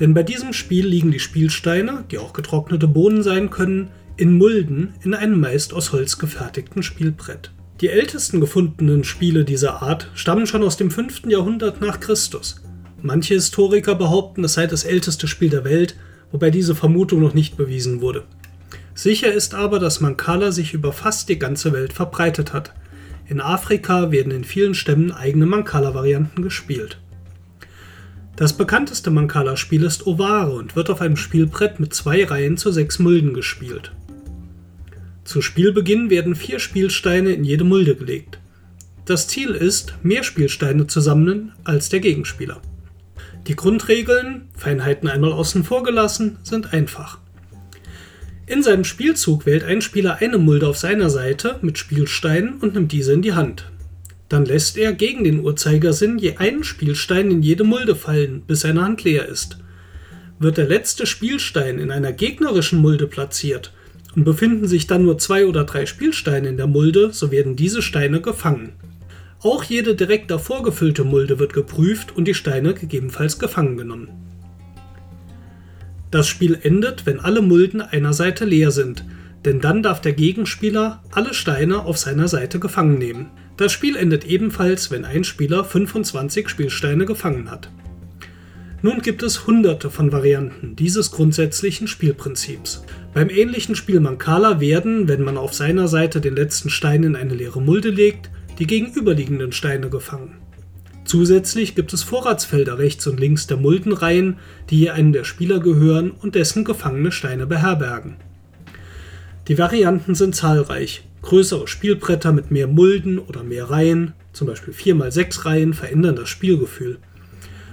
Denn bei diesem Spiel liegen die Spielsteine, die auch getrocknete Bohnen sein können, in Mulden in einem meist aus Holz gefertigten Spielbrett. Die ältesten gefundenen Spiele dieser Art stammen schon aus dem 5. Jahrhundert nach Christus. Manche Historiker behaupten, es sei das älteste Spiel der Welt, wobei diese Vermutung noch nicht bewiesen wurde. Sicher ist aber, dass Mancala sich über fast die ganze Welt verbreitet hat. In Afrika werden in vielen Stämmen eigene Mancala-Varianten gespielt. Das bekannteste Mancala-Spiel ist Ovare und wird auf einem Spielbrett mit zwei Reihen zu sechs Mulden gespielt. Zu Spielbeginn werden vier Spielsteine in jede Mulde gelegt. Das Ziel ist, mehr Spielsteine zu sammeln als der Gegenspieler. Die Grundregeln, Feinheiten einmal außen vor gelassen, sind einfach. In seinem Spielzug wählt ein Spieler eine Mulde auf seiner Seite mit Spielsteinen und nimmt diese in die Hand. Dann lässt er gegen den Uhrzeigersinn je einen Spielstein in jede Mulde fallen, bis seine Hand leer ist. Wird der letzte Spielstein in einer gegnerischen Mulde platziert und befinden sich dann nur zwei oder drei Spielsteine in der Mulde, so werden diese Steine gefangen. Auch jede direkt davor gefüllte Mulde wird geprüft und die Steine gegebenenfalls gefangen genommen. Das Spiel endet, wenn alle Mulden einer Seite leer sind, denn dann darf der Gegenspieler alle Steine auf seiner Seite gefangen nehmen. Das Spiel endet ebenfalls, wenn ein Spieler 25 Spielsteine gefangen hat. Nun gibt es hunderte von Varianten dieses grundsätzlichen Spielprinzips. Beim ähnlichen Spiel Mancala werden, wenn man auf seiner Seite den letzten Stein in eine leere Mulde legt, die gegenüberliegenden Steine gefangen. Zusätzlich gibt es Vorratsfelder rechts und links der Muldenreihen, die je einem der Spieler gehören und dessen gefangene Steine beherbergen. Die Varianten sind zahlreich. Größere Spielbretter mit mehr Mulden oder mehr Reihen, zum Beispiel 4x6 Reihen, verändern das Spielgefühl.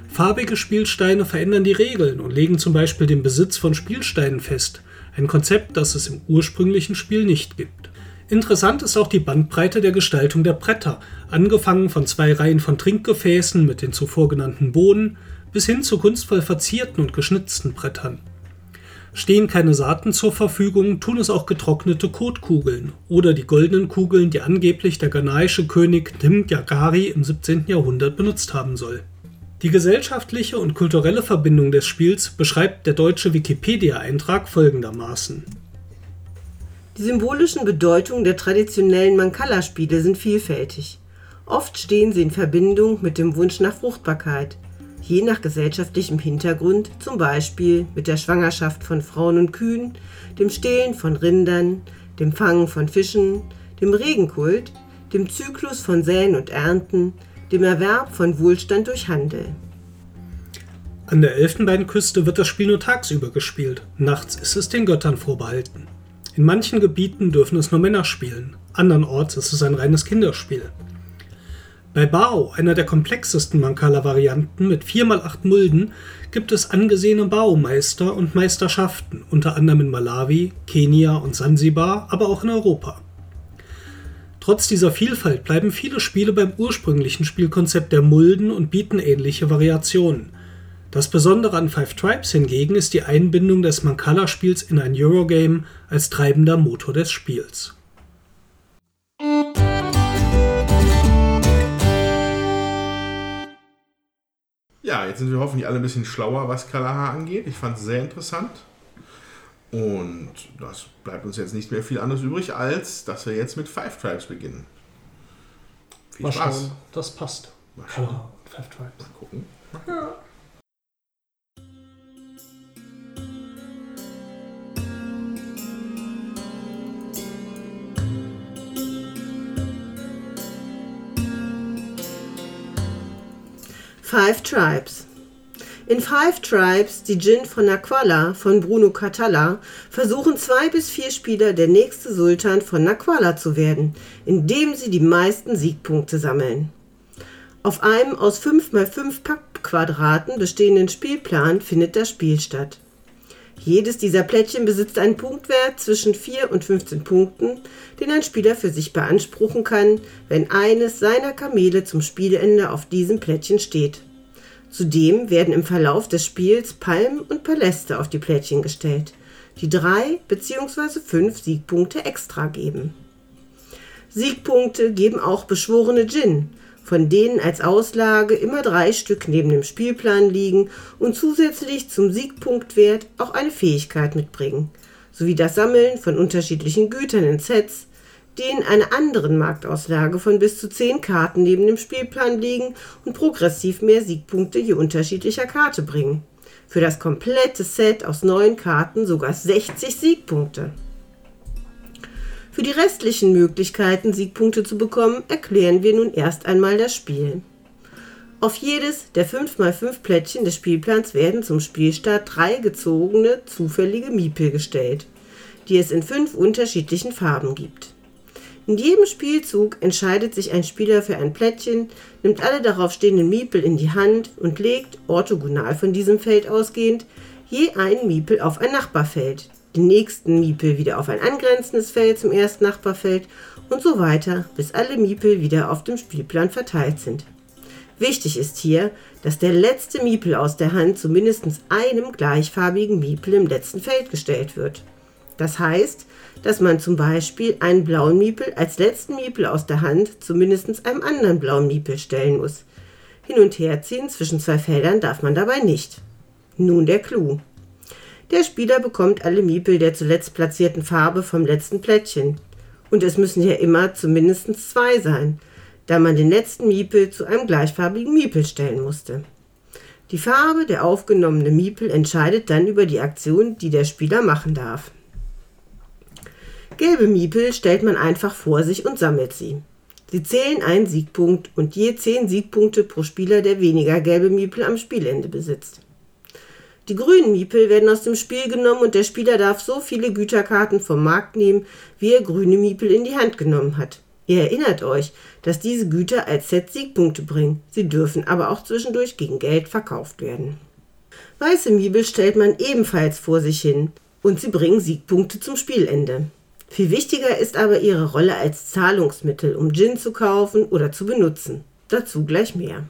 Farbige Spielsteine verändern die Regeln und legen zum Beispiel den Besitz von Spielsteinen fest, ein Konzept, das es im ursprünglichen Spiel nicht gibt. Interessant ist auch die Bandbreite der Gestaltung der Bretter, angefangen von zwei Reihen von Trinkgefäßen mit den zuvor genannten Boden bis hin zu kunstvoll verzierten und geschnitzten Brettern. Stehen keine Saaten zur Verfügung, tun es auch getrocknete Kotkugeln oder die goldenen Kugeln, die angeblich der ghanaische König Nim Yagari im 17. Jahrhundert benutzt haben soll. Die gesellschaftliche und kulturelle Verbindung des Spiels beschreibt der deutsche Wikipedia-Eintrag folgendermaßen. Die symbolischen Bedeutungen der traditionellen Mancala-Spiele sind vielfältig. Oft stehen sie in Verbindung mit dem Wunsch nach Fruchtbarkeit, je nach gesellschaftlichem Hintergrund, zum Beispiel mit der Schwangerschaft von Frauen und Kühen, dem Stehlen von Rindern, dem Fangen von Fischen, dem Regenkult, dem Zyklus von Säen und Ernten, dem Erwerb von Wohlstand durch Handel. An der Elfenbeinküste wird das Spiel nur tagsüber gespielt, nachts ist es den Göttern vorbehalten. In manchen Gebieten dürfen es nur Männer spielen, andernorts ist es ein reines Kinderspiel. Bei Bao, einer der komplexesten Mancala-Varianten mit 4x8 Mulden, gibt es angesehene Bao-Meister und Meisterschaften, unter anderem in Malawi, Kenia und Sansibar, aber auch in Europa. Trotz dieser Vielfalt bleiben viele Spiele beim ursprünglichen Spielkonzept der Mulden und bieten ähnliche Variationen. Das Besondere an Five Tribes hingegen ist die Einbindung des Mancala-Spiels in ein Eurogame als treibender Motor des Spiels. Ja, jetzt sind wir hoffentlich alle ein bisschen schlauer, was Kalaha angeht. Ich fand es sehr interessant. Und das bleibt uns jetzt nicht mehr viel anderes übrig, als dass wir jetzt mit Five Tribes beginnen. Viel Mal Spaß. schauen, das passt. Mal schauen. Kala und Five Tribes. Mal gucken. Five Tribes. In Five Tribes, die Djinn von Naquala von Bruno Catalla, versuchen zwei bis vier Spieler der nächste Sultan von Naquala zu werden, indem sie die meisten Siegpunkte sammeln. Auf einem aus 5 x 5 Pappquadraten bestehenden Spielplan findet das Spiel statt. Jedes dieser Plättchen besitzt einen Punktwert zwischen 4 und 15 Punkten, den ein Spieler für sich beanspruchen kann, wenn eines seiner Kamele zum Spielende auf diesem Plättchen steht. Zudem werden im Verlauf des Spiels Palmen und Paläste auf die Plättchen gestellt, die drei bzw. fünf Siegpunkte extra geben. Siegpunkte geben auch beschworene Djinn, von denen als Auslage immer drei Stück neben dem Spielplan liegen und zusätzlich zum Siegpunktwert auch eine Fähigkeit mitbringen, sowie das Sammeln von unterschiedlichen Gütern in Sets, die in einer anderen Marktauslage von bis zu 10 Karten neben dem Spielplan liegen und progressiv mehr Siegpunkte je unterschiedlicher Karte bringen. Für das komplette Set aus neun Karten sogar 60 Siegpunkte. Für die restlichen Möglichkeiten, Siegpunkte zu bekommen, erklären wir nun erst einmal das Spiel. Auf jedes der 5x5 Plättchen des Spielplans werden zum Spielstart drei gezogene, zufällige Miepel gestellt, die es in fünf unterschiedlichen Farben gibt. In jedem Spielzug entscheidet sich ein Spieler für ein Plättchen, nimmt alle darauf stehenden Miepel in die Hand und legt, orthogonal von diesem Feld ausgehend, je einen Miepel auf ein Nachbarfeld, den nächsten Miepel wieder auf ein angrenzendes Feld zum ersten Nachbarfeld und so weiter, bis alle Miepel wieder auf dem Spielplan verteilt sind. Wichtig ist hier, dass der letzte Miepel aus der Hand zu mindestens einem gleichfarbigen Miepel im letzten Feld gestellt wird. Das heißt, dass man zum Beispiel einen blauen Miepel als letzten Miepel aus der Hand zu mindestens einem anderen blauen Miepel stellen muss. Hin und her ziehen zwischen zwei Feldern darf man dabei nicht. Nun der Clou. Der Spieler bekommt alle Miepel der zuletzt platzierten Farbe vom letzten Plättchen. Und es müssen ja immer zumindest zwei sein, da man den letzten Miepel zu einem gleichfarbigen Miepel stellen musste. Die Farbe der aufgenommene Miepel entscheidet dann über die Aktion, die der Spieler machen darf. Gelbe Miepel stellt man einfach vor sich und sammelt sie. Sie zählen einen Siegpunkt und je 10 Siegpunkte pro Spieler, der weniger gelbe Miepel am Spielende besitzt. Die grünen Miepel werden aus dem Spiel genommen und der Spieler darf so viele Güterkarten vom Markt nehmen, wie er grüne Miepel in die Hand genommen hat. Ihr erinnert euch, dass diese Güter als Set Siegpunkte bringen. Sie dürfen aber auch zwischendurch gegen Geld verkauft werden. Weiße Miepel stellt man ebenfalls vor sich hin und sie bringen Siegpunkte zum Spielende. Viel wichtiger ist aber ihre Rolle als Zahlungsmittel, um Gin zu kaufen oder zu benutzen. Dazu gleich mehr.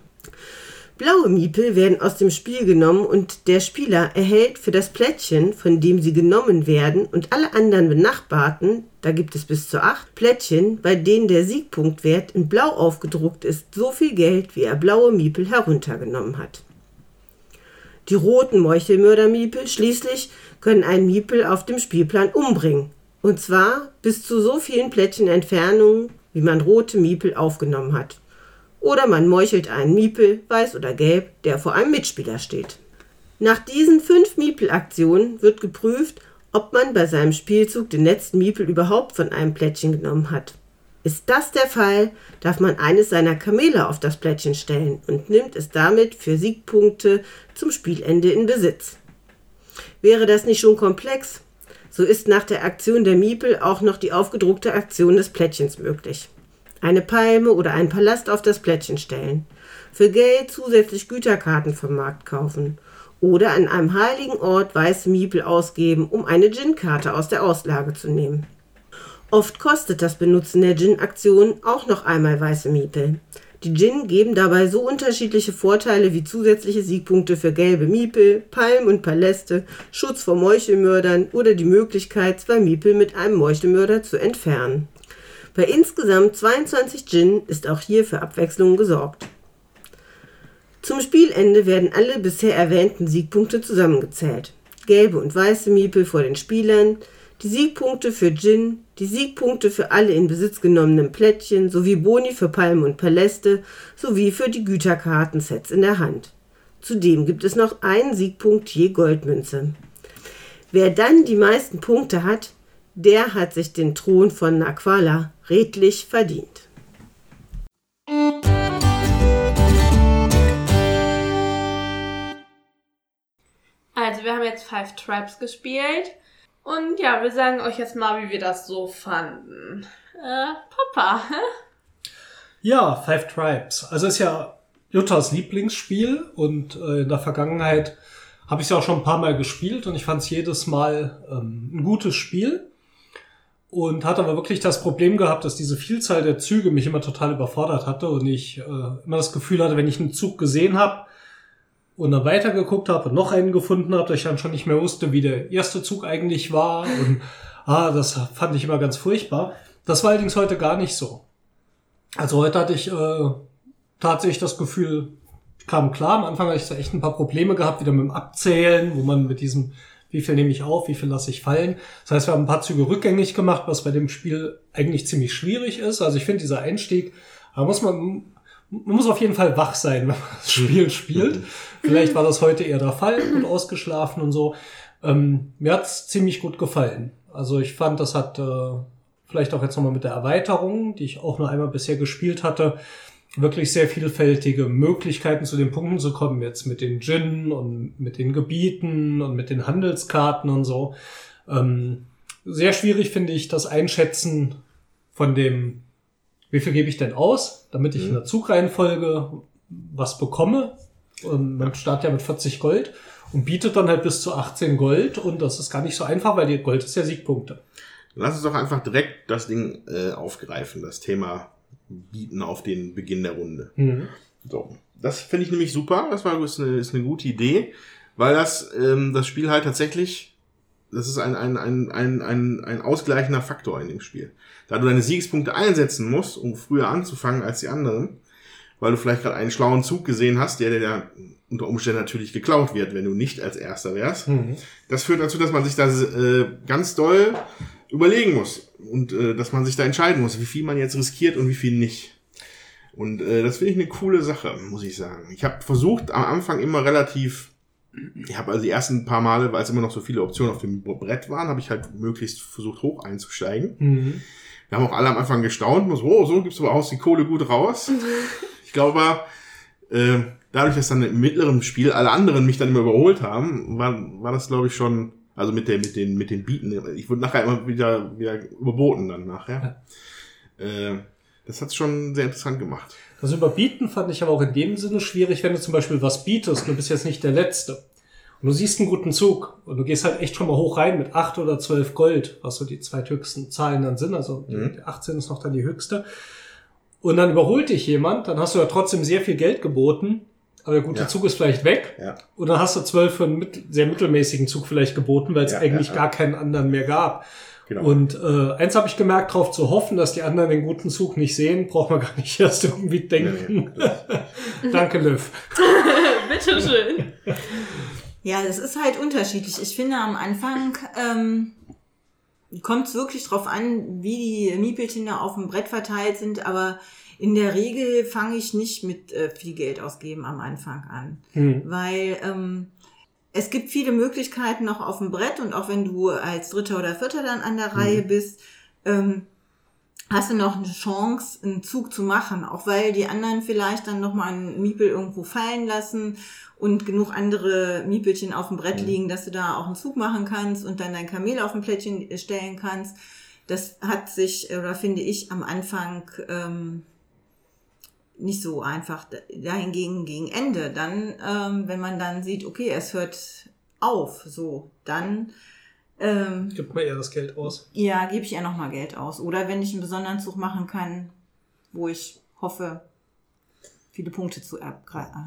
Blaue Miepel werden aus dem Spiel genommen und der Spieler erhält für das Plättchen, von dem sie genommen werden, und alle anderen benachbarten, da gibt es bis zu acht Plättchen, bei denen der Siegpunktwert in Blau aufgedruckt ist, so viel Geld, wie er blaue Miepel heruntergenommen hat. Die roten Meuchelmörder-Miepel schließlich können einen Miepel auf dem Spielplan umbringen. Und zwar bis zu so vielen Plättchen Entfernung, wie man rote Miepel aufgenommen hat. Oder man meuchelt einen Miepel, weiß oder gelb, der vor einem Mitspieler steht. Nach diesen fünf Miepel-Aktionen wird geprüft, ob man bei seinem Spielzug den letzten Miepel überhaupt von einem Plättchen genommen hat. Ist das der Fall, darf man eines seiner Kamele auf das Plättchen stellen und nimmt es damit für Siegpunkte zum Spielende in Besitz. Wäre das nicht schon komplex, so ist nach der Aktion der Miepel auch noch die aufgedruckte Aktion des Plättchens möglich eine Palme oder einen Palast auf das Plättchen stellen, für Geld zusätzlich Güterkarten vom Markt kaufen oder an einem heiligen Ort weiße Miepel ausgeben, um eine Gin-Karte aus der Auslage zu nehmen. Oft kostet das Benutzen der Gin-Aktion auch noch einmal weiße Miepel. Die Gin geben dabei so unterschiedliche Vorteile wie zusätzliche Siegpunkte für gelbe Miepel, Palmen und Paläste, Schutz vor Meuchelmördern oder die Möglichkeit, zwei Miepel mit einem Meuchelmörder zu entfernen. Bei insgesamt 22 Gin ist auch hier für Abwechslung gesorgt. Zum Spielende werden alle bisher erwähnten Siegpunkte zusammengezählt. Gelbe und weiße Miepel vor den Spielern, die Siegpunkte für Gin, die Siegpunkte für alle in Besitz genommenen Plättchen sowie Boni für Palmen und Paläste sowie für die Güterkartensets in der Hand. Zudem gibt es noch einen Siegpunkt je Goldmünze. Wer dann die meisten Punkte hat, der hat sich den Thron von Naquala redlich verdient. Also, wir haben jetzt Five Tribes gespielt. Und ja, wir sagen euch jetzt mal, wie wir das so fanden. Äh, Papa, hä? Ja, Five Tribes. Also ist ja Juttas Lieblingsspiel und äh, in der Vergangenheit habe ich es ja auch schon ein paar Mal gespielt und ich fand es jedes Mal ähm, ein gutes Spiel und hatte aber wirklich das Problem gehabt, dass diese Vielzahl der Züge mich immer total überfordert hatte und ich äh, immer das Gefühl hatte, wenn ich einen Zug gesehen habe und dann weitergeguckt habe und noch einen gefunden habe, dass ich dann schon nicht mehr wusste, wie der erste Zug eigentlich war und ah, das fand ich immer ganz furchtbar. Das war allerdings heute gar nicht so. Also heute hatte ich äh, tatsächlich das Gefühl, kam klar. Am Anfang hatte ich da echt ein paar Probleme gehabt, wieder mit dem Abzählen, wo man mit diesem wie viel nehme ich auf, wie viel lasse ich fallen. Das heißt, wir haben ein paar Züge rückgängig gemacht, was bei dem Spiel eigentlich ziemlich schwierig ist. Also ich finde dieser Einstieg, da muss man, man muss auf jeden Fall wach sein, wenn man das Spiel spielt. Vielleicht war das heute eher der Fall, gut ausgeschlafen und so. Ähm, mir hat's ziemlich gut gefallen. Also ich fand, das hat äh, vielleicht auch jetzt nochmal mit der Erweiterung, die ich auch nur einmal bisher gespielt hatte, wirklich sehr vielfältige Möglichkeiten zu den Punkten zu kommen, jetzt mit den Gin und mit den Gebieten und mit den Handelskarten und so. Ähm, sehr schwierig finde ich das Einschätzen von dem, wie viel gebe ich denn aus, damit ich mhm. in der Zugreihenfolge was bekomme. Und man startet ja mit 40 Gold und bietet dann halt bis zu 18 Gold und das ist gar nicht so einfach, weil die Gold ist ja Siegpunkte. Lass uns doch einfach direkt das Ding äh, aufgreifen, das Thema bieten auf den Beginn der Runde. Mhm. So. Das finde ich nämlich super. Das war ist eine, ist eine gute Idee, weil das ähm, das Spiel halt tatsächlich, das ist ein, ein, ein, ein, ein, ein ausgleichender Faktor in dem Spiel. Da du deine Siegespunkte einsetzen musst, um früher anzufangen als die anderen, weil du vielleicht gerade einen schlauen Zug gesehen hast, der dir unter Umständen natürlich geklaut wird, wenn du nicht als Erster wärst. Mhm. Das führt dazu, dass man sich das äh, ganz doll überlegen muss und äh, dass man sich da entscheiden muss, wie viel man jetzt riskiert und wie viel nicht. Und äh, das finde ich eine coole Sache, muss ich sagen. Ich habe versucht am Anfang immer relativ, ich habe also die ersten paar Male, weil es immer noch so viele Optionen auf dem Brett waren, habe ich halt möglichst versucht hoch einzusteigen. Mhm. Wir haben auch alle am Anfang gestaunt, so, oh, so gibst du aber aus die Kohle gut raus. ich glaube, äh, dadurch, dass dann im mittleren Spiel alle anderen mich dann immer überholt haben, war, war das, glaube ich, schon also mit der, mit den, mit den Bieten. Ich wurde nachher immer wieder, wieder überboten dann nachher. Ja. Äh, das hat's schon sehr interessant gemacht. Das Überbieten fand ich aber auch in dem Sinne schwierig, wenn du zum Beispiel was bietest und du bist jetzt nicht der Letzte. Und du siehst einen guten Zug und du gehst halt echt schon mal hoch rein mit acht oder zwölf Gold, was so die zweithöchsten Zahlen dann sind. Also mhm. die 18 ist noch dann die höchste. Und dann überholt dich jemand, dann hast du ja trotzdem sehr viel Geld geboten, aber der gute Ja. Zug ist vielleicht weg. Ja. Und dann hast du zwölf für einen mit, sehr mittelmäßigen Zug vielleicht geboten, weil es Ja, eigentlich ja, ja. gar keinen anderen mehr gab. Genau. Und äh, eins habe ich gemerkt, darauf zu hoffen, dass die anderen den guten Zug nicht sehen, braucht man gar nicht erst irgendwie denken. Danke, Liv. Bitteschön. Ja, das ist halt unterschiedlich. Ich finde am Anfang ähm, kommt es wirklich drauf an, wie die Miepelchen da auf dem Brett verteilt sind, aber in der Regel fange ich nicht mit äh, viel Geld ausgeben am Anfang an. Hm. Weil ähm, es gibt viele Möglichkeiten noch auf dem Brett und auch wenn du als Dritter oder Vierter dann an der Reihe bist, ähm, hast du noch eine Chance, einen Zug zu machen, auch weil die anderen vielleicht dann nochmal einen Miepel irgendwo fallen lassen und genug andere Miepelchen auf dem Brett liegen, dass du da auch einen Zug machen kannst und dann dein Kamel auf dem Plättchen stellen kannst. Das hat sich, oder finde ich, am Anfang ähm, nicht so einfach. Dahingegen gegen Ende, dann, ähm, wenn man dann sieht, okay, es hört auf, so, dann ähm, Gibt mir eher das Geld aus. ja, gebe ich eher nochmal Geld aus. Oder wenn ich einen besonderen Zug machen kann, wo ich hoffe, viele Punkte zu äh,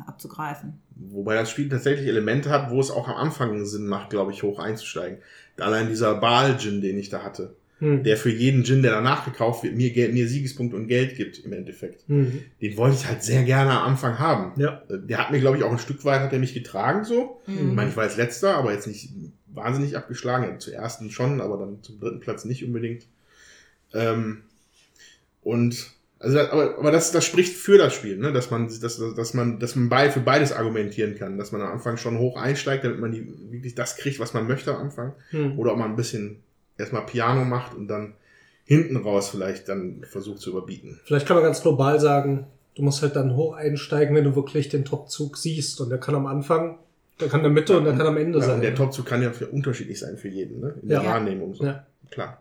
abzugreifen. Wobei das Spiel tatsächlich Elemente hat, wo es auch am Anfang Sinn macht, glaube ich, hoch einzusteigen. Allein dieser Baal-Gin, den ich da hatte, Hm. der für jeden Gin, der danach gekauft wird, mir, Geld, mir Siegespunkte und Geld gibt im Endeffekt. Hm. Den wollte ich halt sehr gerne am Anfang haben. Ja. Äh, Der hat mir, glaube ich, auch ein Stück weit hat er mich getragen so. Mhm. Ich meine, ich war jetzt letzter, aber jetzt nicht wahnsinnig abgeschlagen. Ja, Zu ersten schon, aber dann zum dritten Platz nicht unbedingt. Ähm, und also, das- aber, aber das, das spricht für das Spiel, ne? dass man, dass, dass man, dass man bei, für beides argumentieren kann, dass man am Anfang schon hoch einsteigt, damit man die, wirklich das kriegt, was man möchte am Anfang. Hm. Oder ob man ein bisschen erstmal Piano macht und dann hinten raus vielleicht dann versucht zu überbieten. Vielleicht kann man ganz global sagen, du musst halt dann hoch einsteigen, wenn du wirklich den Topzug siehst. Und der kann am Anfang, der kann in der Mitte und der kann am Ende Ja, sein. und der Topzug kann ja für unterschiedlich sein für jeden, ne? In der Ja. Wahrnehmung. So. Ja. Klar.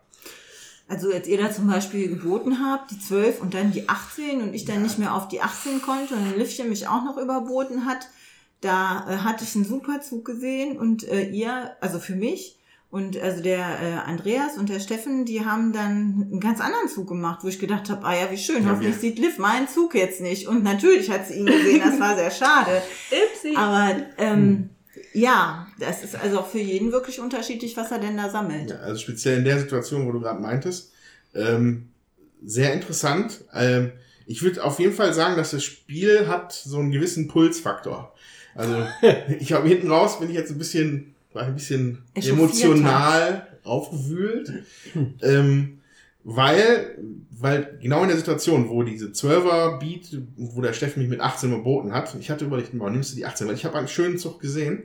Also als ihr da zum Beispiel geboten habt, die 12 und dann die 18 und ich dann nicht mehr auf die 18 konnte und dann Liftchen mich auch noch überboten hat, da äh, hatte ich einen super Zug gesehen und äh, ihr, also für mich, und also der äh, Andreas und der Steffen, die haben dann einen ganz anderen Zug gemacht, wo ich gedacht habe, ah ja, wie schön, Ja, hoffentlich wir- sieht Liv meinen Zug jetzt nicht. Und natürlich hat sie ihn gesehen, das war sehr schade. Ipsi. Aber ähm, ja, das ist also auch für jeden wirklich unterschiedlich, was er denn da sammelt. Ja, also speziell in der Situation, wo du gerade meintest, ähm, sehr interessant. Ähm, ich würde auf jeden Fall sagen, dass das Spiel hat so einen gewissen Pulsfaktor. Also ich habe hinten raus, bin ich jetzt ein bisschen, war ein bisschen emotional aufgewühlt, ähm, weil, weil genau in der Situation, wo diese 12er Beat, wo der Steffen mich mit 18 überboten hat, ich hatte überlegt, boah, nimmst du die 18, weil ich habe einen schönen Zug gesehen,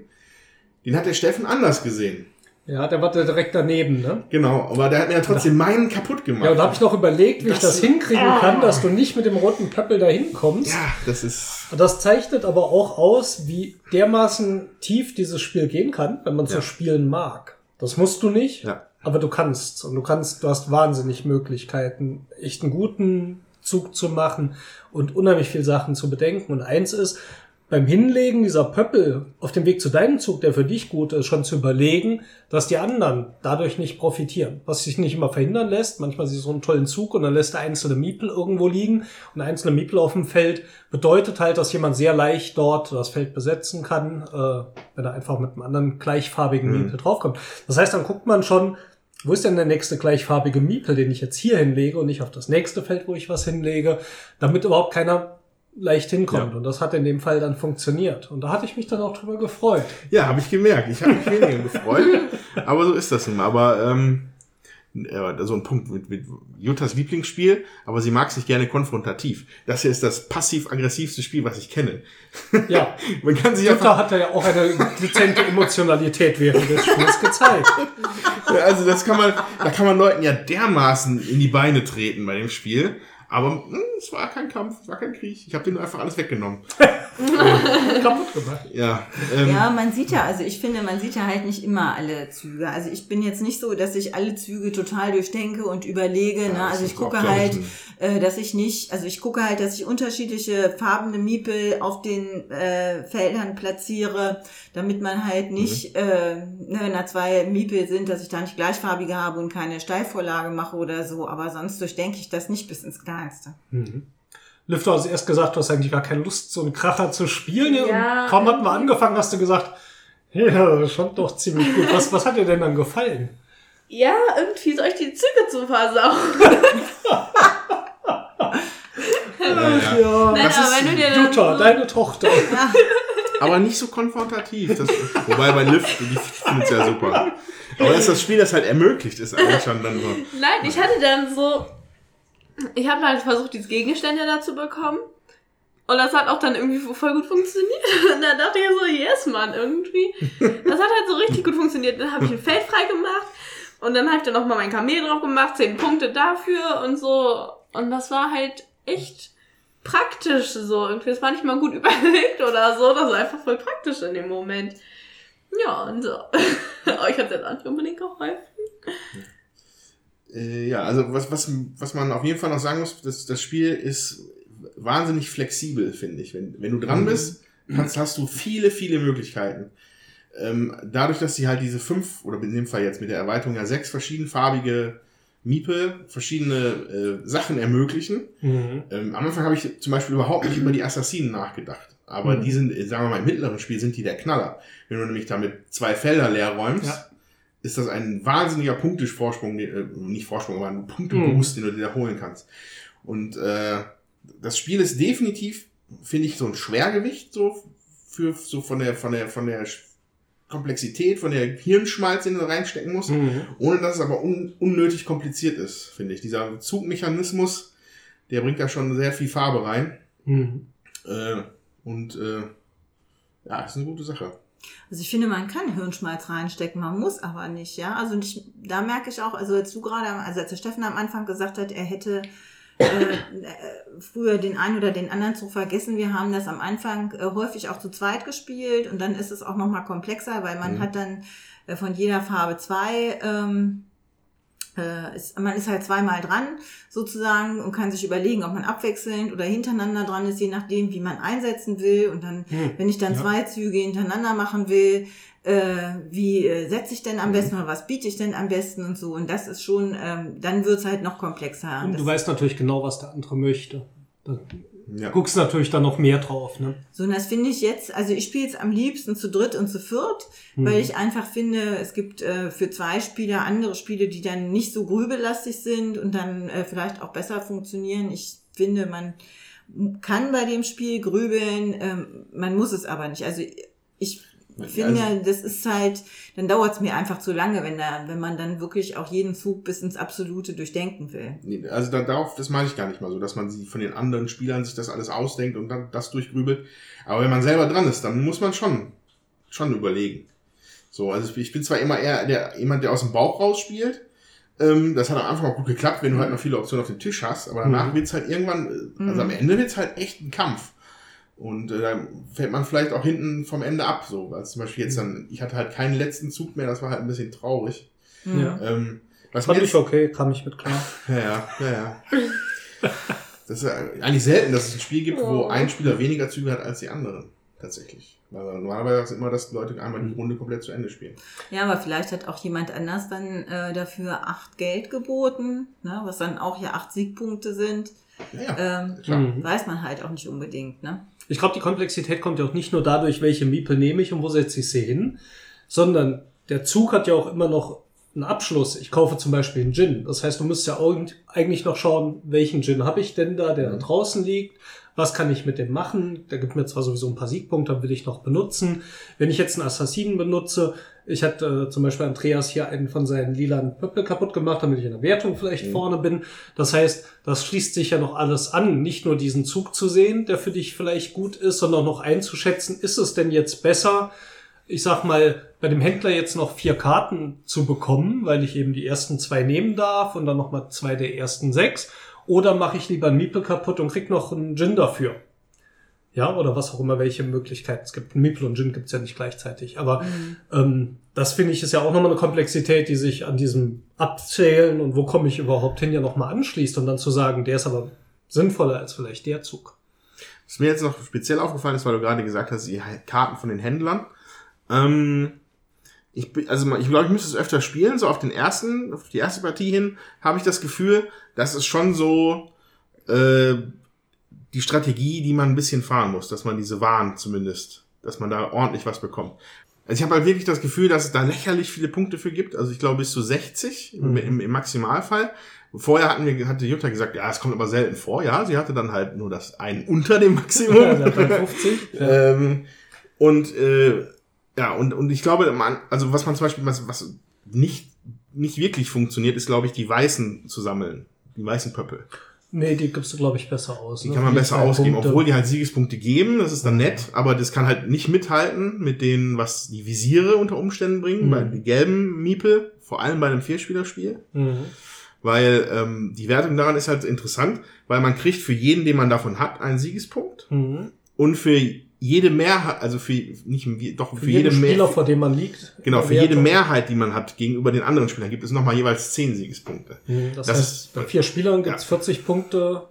den hat der Steffen anders gesehen. Ja, der war da direkt daneben, ne? Genau, aber der hat mir ja trotzdem meinen kaputt gemacht. Ja, und da habe ich noch überlegt, wie ich Das- das hinkriegen kann, dass du nicht mit dem roten Pöppel da hinkommst. Ja, das ist. Und Das zeichnet aber auch aus, wie dermaßen tief dieses Spiel gehen kann, wenn man so Ja. spielen mag. Das musst du nicht, Ja. aber du kannst. Und du kannst, du hast wahnsinnig Möglichkeiten, echt einen guten Zug zu machen und unheimlich viel Sachen zu bedenken. Und eins ist, beim Hinlegen dieser Pöppel auf dem Weg zu deinem Zug, der für dich gut ist, schon zu überlegen, dass die anderen dadurch nicht profitieren. Was sich nicht immer verhindern lässt. Manchmal siehst du so einen tollen Zug und dann lässt der einzelne Miepel irgendwo liegen. Und ein einzelner Miepel auf dem Feld bedeutet halt, dass jemand sehr leicht dort das Feld besetzen kann, äh, wenn er einfach mit einem anderen gleichfarbigen Mhm. Miepel draufkommt. Das heißt, dann guckt man schon, wo ist denn der nächste gleichfarbige Miepel, den ich jetzt hier hinlege und nicht auf das nächste Feld, wo ich was hinlege, damit überhaupt keiner leicht hinkommt. Ja. Und das hat in dem Fall dann funktioniert. Und da hatte ich mich dann auch drüber gefreut. Ja, habe ich gemerkt. Ich habe mich weniger gefreut. Aber so ist das nun mal. Aber ähm, ja, so ein Punkt mit, mit Juttas Lieblingsspiel, aber sie mag sich gerne konfrontativ. Das hier ist das passiv-aggressivste Spiel, was ich kenne. Ja, Man kann sich Jutta hat ja auch eine dezente Emotionalität während des Spiels gezeigt. Ja, Also das kann man, da kann man Leuten ja dermaßen in die Beine treten bei dem Spiel. Aber hm, es war kein Kampf, es war kein Krieg. Ich habe denen einfach alles weggenommen. Kaputt gemacht. Ja, ähm, Ja, man sieht ja, also ich finde, man sieht ja halt nicht immer alle Züge. Also ich bin jetzt nicht so, dass ich alle Züge total durchdenke und überlege. ne? das Also ich gucke halt, äh, dass ich nicht, also ich gucke halt, dass ich unterschiedliche farbene Miepel auf den äh, Feldern platziere, damit man halt nicht, äh, ne, wenn da zwei Miepel sind, dass ich da nicht gleichfarbige habe und keine Steilvorlage mache oder so. Aber sonst durchdenke ich das nicht bis ins Kleinste. Mhm. Lüfter hat erst gesagt, du hast eigentlich gar keine Lust, so einen Kracher zu spielen. Ja, und kaum hatten wir angefangen, hast du gesagt, ja, das fand doch ziemlich gut. Was, was hat dir denn dann gefallen? Ja, irgendwie soll ich die Züge zu versauen. Ja, ja. Ja, Nein, Das aber ist wenn du dir Jutta, so, deine Tochter. Aber nicht so konfrontativ. Das, wobei bei Lift, die findet ja super. Aber das ist das Spiel, das halt ermöglicht, ist eigentlich schon dann so. Nein, ich hatte dann so. Ich habe halt versucht, diese Gegenstände da zu bekommen. Und das hat auch dann irgendwie voll gut funktioniert. Und dann dachte ich so, yes, Mann, irgendwie. Das hat halt so richtig gut funktioniert. Dann habe ich ein Feld frei gemacht. Und dann habe ich dann nochmal mein Kamel drauf gemacht, zehn Punkte dafür und so. Und das war halt echt praktisch so. Irgendwie, das war nicht mal gut überlegt oder so. Das war einfach voll praktisch in dem Moment. Ja, und so. Euch hat auch nicht unbedingt geholfen. Äh, ja, also was, was, was man auf jeden Fall noch sagen muss, das, das Spiel ist wahnsinnig flexibel, finde ich. Wenn, wenn du dran bist, kannst, hast du viele, viele Möglichkeiten. Ähm, dadurch, dass sie halt diese fünf, oder in dem Fall jetzt mit der Erweiterung ja sechs verschiedenfarbige Miepel, verschiedene äh, Sachen ermöglichen. Mhm. Ähm, am Anfang habe ich zum Beispiel überhaupt nicht über die Assassinen nachgedacht. Aber Mhm. die sind, äh, sagen wir mal, im mittleren Spiel sind die der Knaller. Wenn du nämlich damit zwei Felder leer räumst, Ja. Ist das ein wahnsinniger Punktevorsprung, äh, nicht Vorsprung, aber ein Punkteboost, den du dir holen kannst. Und äh, das Spiel ist definitiv, finde ich, so ein Schwergewicht so für so von der von der von der Komplexität, von der Hirnschmalz, den du reinstecken musst, Mhm. ohne dass es aber un unnötig kompliziert ist, finde ich. Dieser Zugmechanismus, der bringt da schon sehr viel Farbe rein. Mhm. Äh, und äh, ja, ist eine gute Sache. Also ich finde, man kann Hirnschmalz reinstecken, man muss aber nicht, ja. Also ich, da merke ich auch, also als du gerade, also als der Steffen am Anfang gesagt hat, er hätte äh, äh, früher den einen oder den anderen Zug vergessen. Wir haben das am Anfang äh, häufig auch zu zweit gespielt und dann ist es auch nochmal komplexer, weil man Mhm. hat dann äh, von jeder Farbe zwei, ähm, äh, ist, man ist halt zweimal dran sozusagen und kann sich überlegen, ob man abwechselnd oder hintereinander dran ist, je nachdem, wie man einsetzen will. Und dann, Hm. wenn ich dann Ja. zwei Züge hintereinander machen will, äh, wie äh, setze ich denn am besten oder was biete ich denn am besten und so. Und das ist schon, ähm, dann wird's halt noch komplexer. Und du Das- weißt natürlich genau, was der andere möchte. Da Ja. guckst natürlich dann noch mehr drauf. Ne? So, und das finde ich jetzt, also ich spiele es am liebsten zu dritt und zu viert, Mhm. weil ich einfach finde, es gibt äh, für zwei Spieler andere Spiele, die dann nicht so grübelastig sind und dann äh, vielleicht auch besser funktionieren. Ich finde, man kann bei dem Spiel grübeln, ähm, man muss es aber nicht. Also ich finde, Also- das ist halt, dann dauert es mir einfach zu lange, wenn da, wenn man dann wirklich auch jeden Zug bis ins Absolute durchdenken will. Nee, Also da, darauf, das meine ich gar nicht mal so, dass man sie von den anderen Spielern sich das alles ausdenkt und dann das durchgrübelt. Aber wenn man selber dran ist, dann muss man schon, schon überlegen. So, also ich bin zwar immer eher der, jemand, der aus dem Bauch raus spielt. Ähm, das hat am Anfang auch gut geklappt, wenn du halt noch viele Optionen auf dem Tisch hast. Aber danach Mhm. wird's halt irgendwann, äh, also am Ende wird's halt echt ein Kampf. Und äh, dann fällt man vielleicht auch hinten vom Ende ab. So, weil zum Beispiel jetzt dann, ich hatte halt keinen letzten Zug mehr, das war halt ein bisschen traurig. Mhm. Ja. Ähm, was Fand ich okay, kam ich mit klar. ja, ja, ja, ja. Das ist eigentlich selten, dass es ein Spiel gibt, wo ein Spieler weniger Züge hat als die anderen. Tatsächlich. Weil normalerweise ist es immer, dass Leute einmal die Runde komplett zu Ende spielen. Ja, aber vielleicht hat auch jemand anders dann äh, dafür acht Geld geboten, ne, was dann auch ja acht Siegpunkte sind. Ja, ja. Ähm, klar. Mhm. weiß man halt auch nicht unbedingt, ne? Ich glaube, die Komplexität kommt ja auch nicht nur dadurch, welche Miepel nehme ich und wo setze ich sie hin, sondern der Zug hat ja auch immer noch einen Abschluss. Ich kaufe zum Beispiel einen Gin. Das heißt, du musst ja eigentlich noch schauen, welchen Gin habe ich denn da, der da draußen liegt. Was kann ich mit dem machen? Der gibt mir zwar sowieso ein paar Siegpunkte, will ich noch benutzen. Wenn ich jetzt einen Assassinen benutze, ich hatte äh, zum Beispiel Andreas hier einen von seinen lilanen Pöppel kaputt gemacht, damit ich in der Wertung vielleicht vorne bin. Das heißt, das schließt sich ja noch alles an, nicht nur diesen Zug zu sehen, der für dich vielleicht gut ist, sondern noch einzuschätzen, ist es denn jetzt besser, ich sag mal, bei dem Händler jetzt noch vier Karten zu bekommen, weil ich eben die ersten zwei nehmen darf und dann noch mal zwei der ersten sechs, oder mache ich lieber einen Miepel kaputt und krieg noch einen Gin dafür? Ja, oder was auch immer, welche Möglichkeiten es gibt. Ein Miepel und Gin gibt's ja nicht gleichzeitig. Aber ähm, das finde ich ist ja auch nochmal eine Komplexität, die sich an diesem Abzählen und wo komme ich überhaupt hin ja nochmal anschließt und dann zu sagen, der ist aber sinnvoller als vielleicht der Zug. Was mir jetzt noch speziell aufgefallen ist, weil du gerade gesagt hast, die Karten von den Händlern. Ähm, ich bin, also ich glaube, ich müsste es öfter spielen. So auf den ersten, auf die erste Partie hin, habe ich das Gefühl, dass es schon so äh, die Strategie, die man ein bisschen fahren muss, dass man diese Waren zumindest, dass man da ordentlich was bekommt. Also ich habe halt wirklich das Gefühl, dass es da lächerlich viele Punkte für gibt. Also ich glaube bis zu 60 im, im, im Maximalfall. Vorher hatten wir, hatte Jutta gesagt, ja, es kommt aber selten vor. Ja, sie hatte dann halt nur das einen unter dem Maximum. Ja, sie hat dann 50. Ja. ähm, und äh, ja, und, und ich glaube, man, also was man zum Beispiel, was, was nicht, nicht wirklich funktioniert, ist, glaube ich, die Weißen zu sammeln. Die weißen Pöppel. Nee, die gibst du, glaube ich, besser aus. Die ne? kann man Für besser ausgeben, Punkte. obwohl die halt Siegespunkte geben, das ist dann nett, aber das kann halt nicht mithalten mit denen, was die Visiere unter Umständen bringen, Mhm. bei die gelben Miepel, vor allem bei einem Vierspielerspiel. Mhm. Weil ähm, die Wertung daran ist halt interessant, weil man kriegt für jeden, den man davon hat, einen Siegespunkt. Mhm. Und für jede Mehrheit, also für nicht doch für, Für jede Spieler, Mehr, vor dem man liegt. genau, für jede. Mehrheit, die man hat gegenüber den anderen Spielern, gibt es nochmal jeweils zehn Siegespunkte. Mhm, Das, Das heißt, ist- bei vier Spielern gibt's Ja. 40 Punkte.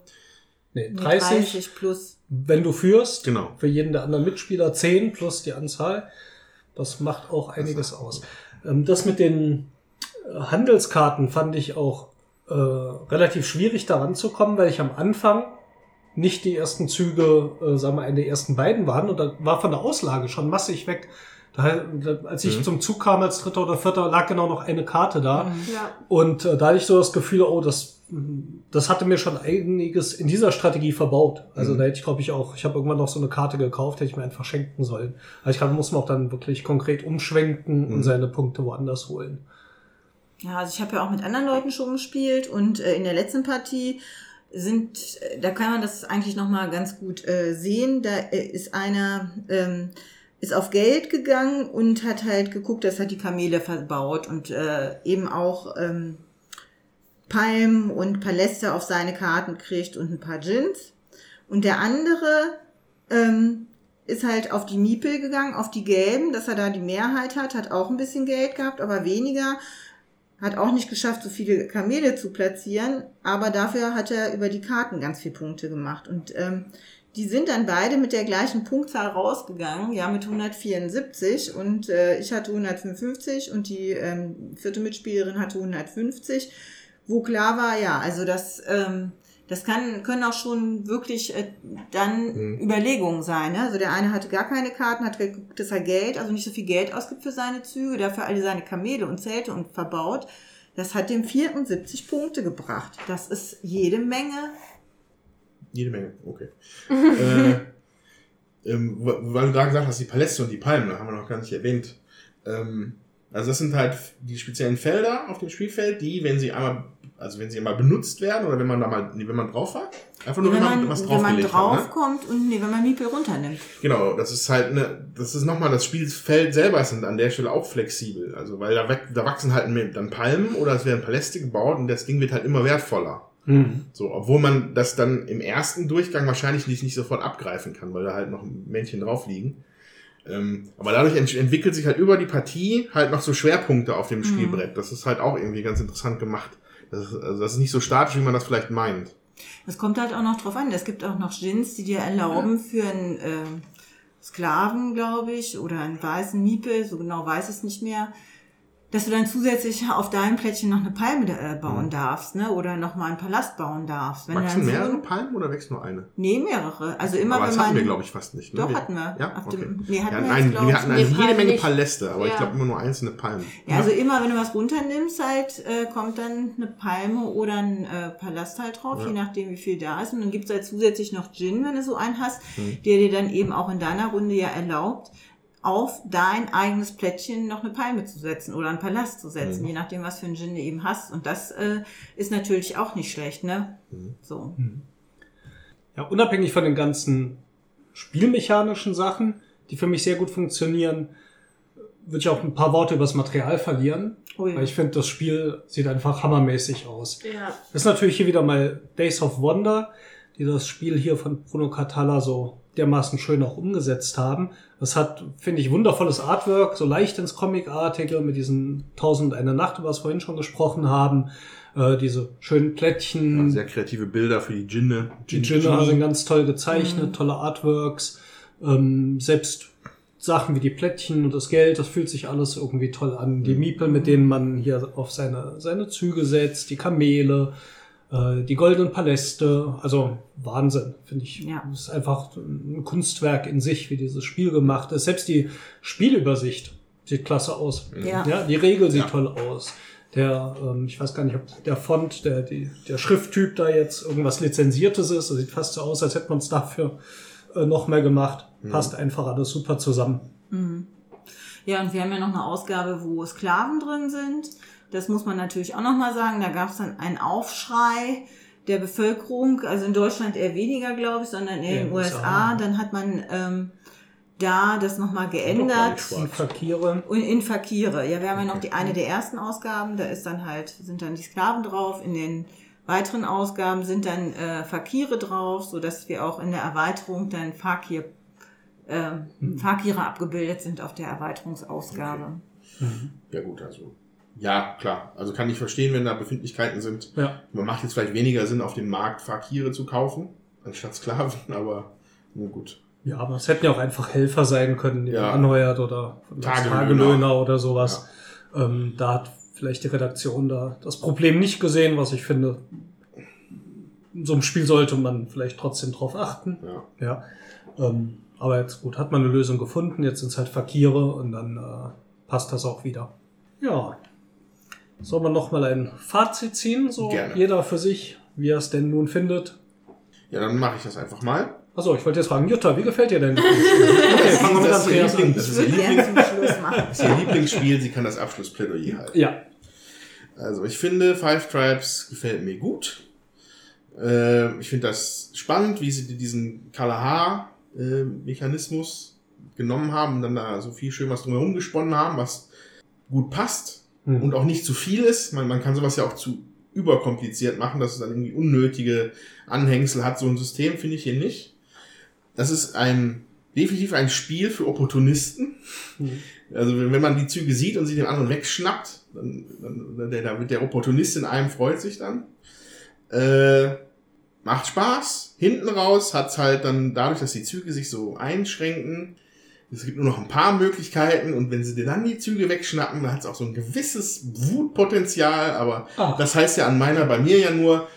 Nee, Nee, 30, 30 plus. wenn du führst. Genau. Für jeden der anderen Mitspieler 10 plus die Anzahl. Das macht auch einiges aus. Ähm, Das mit den äh, Handelskarten fand ich auch äh, relativ schwierig daran zu kommen, weil ich am Anfang nicht die ersten Züge, äh, sagen wir, eine der ersten beiden waren und da war von der Auslage schon massig weg. Da, da, als ich Mhm. zum Zug kam als Dritter oder Vierter, lag genau noch eine Karte da. Ja. Und äh, da hatte ich so das Gefühl, oh, das, das hatte mir schon einiges in dieser Strategie verbaut. Also Mhm. da hätte ich, glaube ich, auch, ich habe irgendwann noch so eine Karte gekauft, hätte ich mir einfach schenken sollen. Also ich glaube, muss man auch dann wirklich konkret umschwenken und Mhm. seine Punkte woanders holen. Ja, also ich habe ja auch mit anderen Leuten schon gespielt und äh, in der letzten Partie sind, äh, da kann man das eigentlich nochmal ganz gut äh, sehen. Da äh, ist einer, ähm, ist auf Geld gegangen und hat halt geguckt, dass er die Kamele verbaut und äh, eben auch ähm, Palmen und Paläste auf seine Karten kriegt und ein paar Gins. Und der andere ähm, ist halt auf die Miepel gegangen, auf die gelben, dass er da die Mehrheit hat, hat auch ein bisschen Geld gehabt, aber weniger. Hat auch nicht geschafft, so viele Kamele zu platzieren, aber dafür hat er über die Karten ganz viele Punkte gemacht. Und ähm, die sind dann beide mit der gleichen Punktzahl rausgegangen, ja, mit 174 und äh, ich hatte 155 und die ähm, vierte Mitspielerin hatte 150, wo klar war, ja, also das, ähm, das kann, können auch schon wirklich äh, dann Mhm. Überlegungen sein. Ne? Also der eine hatte gar keine Karten, hat geguckt, dass er Geld, also nicht so viel Geld ausgibt für seine Züge, dafür alle seine Kamele und Zelte und verbaut. Das hat dem 74 Punkte gebracht. Das ist jede Menge. Jede Menge, okay. äh, ähm, weil du da gesagt hast, die Paläste und die Palmen, da haben wir noch gar nicht erwähnt. Ähm, also das sind halt die speziellen Felder auf dem Spielfeld, die, wenn sie einmal, also wenn sie einmal benutzt werden oder wenn man da mal, nee, wenn man drauf war, einfach nur wenn wenn, man, man was wenn man. Ne? draufkommt und nee, wenn man Miepel runternimmt. Genau, das ist halt eine, das ist nochmal, das Spielfeld selber ist an der Stelle auch flexibel. Also, weil da, weg- da wachsen halt dann Palmen oder es werden Paläste gebaut und das Ding wird halt immer wertvoller. So, obwohl man das dann im ersten Durchgang wahrscheinlich nicht, nicht sofort abgreifen kann, weil da halt noch Männchen drauf liegen. Ähm, aber dadurch ent entwickelt sich halt über die Partie halt noch so Schwerpunkte auf dem Mhm. Spielbrett. Das ist halt auch irgendwie ganz interessant gemacht. Das ist, also das ist nicht so statisch, wie man das vielleicht meint. Das kommt halt auch noch drauf an. Es gibt auch noch Gins, die dir erlauben für einen ähm, Sklaven, glaube ich, oder einen weißen Miepel, so genau weiß ich es nicht mehr, dass du dann zusätzlich auf deinem Plättchen noch eine Palme äh, bauen darfst, ne? Oder noch mal einen Palast bauen darfst. Wenn du Wachsen so mehrere ein- Palmen oder wächst nur eine? Nee, mehrere. Also immer aber wenn das man. hatten wir, glaube ich, fast nicht. Ne? Doch, Wir- hatten wir. Ja, Auf okay. dem- nee, hatten ja, wir nein, jetzt, wir ich, hatten eine jede Menge nicht. Paläste, aber ich Ja. glaube immer nur einzelne Palmen. Ja, also immer, wenn du was runternimmst, halt, äh, kommt dann eine Palme oder ein äh, Palast halt drauf, Ja. je nachdem, wie viel da ist. Und dann gibt's halt zusätzlich noch Gin, wenn du so einen hast, Mhm. der dir dann eben auch in deiner Runde ja erlaubt, auf dein eigenes Plättchen noch eine Palme zu setzen oder einen Palast zu setzen, Mhm. je nachdem, was für einen Gin du eben hast. Und das äh, ist natürlich auch nicht schlecht, ne? Mhm. So. Ja, unabhängig von den ganzen spielmechanischen Sachen, die für mich sehr gut funktionieren, würde ich auch ein paar Worte über das Material verlieren. Oh ja. Weil ich finde, das Spiel sieht einfach hammermäßig aus. Ja. Das ist natürlich hier wieder mal Days of Wonder, die das Spiel hier von Bruno Catala so dermaßen schön auch umgesetzt haben. Das hat, finde ich, wundervolles Artwork, so leicht ins Comic-artige mit diesen Tausend eine Nacht, über was wir vorhin schon gesprochen haben. Äh, diese schönen Plättchen, Sehr kreative Bilder für die Djinne. die Djinne sind ganz toll gezeichnet, tolle Artworks. Ähm, selbst Sachen wie die Plättchen und das Geld, das fühlt sich alles irgendwie toll an. Die Miepel, mit denen man hier auf seine, seine Züge setzt, die Kamele. Äh, die goldenen Paläste, also Wahnsinn, finde ich. Ja. Das ist einfach ein Kunstwerk in sich, wie dieses Spiel gemacht ist. Selbst die Spielübersicht sieht klasse aus. Ja. Ja, die Regel sieht Ja. toll aus. Der, ähm, ich weiß gar nicht, ob der Font, der, die, der Schrifttyp da jetzt irgendwas Lizenziertes ist. Das sieht fast so aus, als hätte man es dafür äh, noch mehr gemacht. Passt einfach alles super zusammen. Ja, und wir haben ja noch eine Ausgabe, wo Sklaven drin sind. Das muss man natürlich auch nochmal sagen. Da gab es dann einen Aufschrei der Bevölkerung, also in Deutschland eher weniger, glaube ich, sondern eher in den USA. Dann hat man ähm, da das nochmal geändert. Die Fakire. Und in Fakire. Ja, wir haben ja noch die eine der ersten Ausgaben, da ist dann halt, sind dann die Sklaven drauf. In den weiteren Ausgaben sind dann äh, Fakire drauf, so dass wir auch in der Erweiterung dann Fakir, ähm, Fakire abgebildet sind auf der Erweiterungsausgabe. Ja gut, also. Ja, klar. Also kann ich verstehen, wenn da Befindlichkeiten sind. Ja. Man macht jetzt vielleicht weniger Sinn, auf dem Markt Fakire zu kaufen, anstatt Sklaven, aber nun gut. Ja, aber es hätten ja auch einfach Helfer sein können, die Ja. man anheuert oder Tagelöhner. Tagelöhner oder sowas. Ähm, da hat vielleicht die Redaktion da das Problem nicht gesehen, was ich finde. In so einem Spiel sollte man vielleicht trotzdem drauf achten. Ja. Ja. Ähm, aber jetzt gut, hat man eine Lösung gefunden. Jetzt sind es halt Fakire und dann äh, passt das auch wieder. Ja. Sollen wir noch mal ein Fazit ziehen? So Gerne. jeder für sich, wie er es denn nun findet. Ja, dann mache ich das einfach mal. Achso, ich wollte jetzt fragen, Jutta, wie gefällt dir denn? Okay, fangen wir mit Das ist ihr Andreas an. Das Ich ist ihr würde gerne Liebling- zum Schluss machen. das ist ihr Lieblingsspiel, sie kann das Abschlussplädoyer halten. Ja, Also ich finde, Five Tribes gefällt mir gut. Äh, ich finde das spannend, wie sie diesen Kalahar-Mechanismus genommen haben und dann da so viel schön was drumherum gesponnen haben, was gut passt Hm. und auch nicht zu viel ist. Man, man kann sowas ja auch zu überkompliziert machen, dass es dann irgendwie unnötige Anhängsel hat. So ein System finde ich hier nicht. Das ist ein definitiv ein Spiel für Opportunisten. Also wenn, wenn man die Züge sieht und sie den anderen wegschnappt, dann, dann, dann der, der, der Opportunist in einem freut sich dann. Äh, macht Spaß. Hinten raus hat's halt dann dadurch, dass die Züge sich so einschränken, es gibt nur noch ein paar Möglichkeiten und wenn sie dir dann die Züge wegschnappen, dann hat's auch so ein gewisses Wutpotenzial, aber Ah. das heißt ja an meiner bei mir ja nur,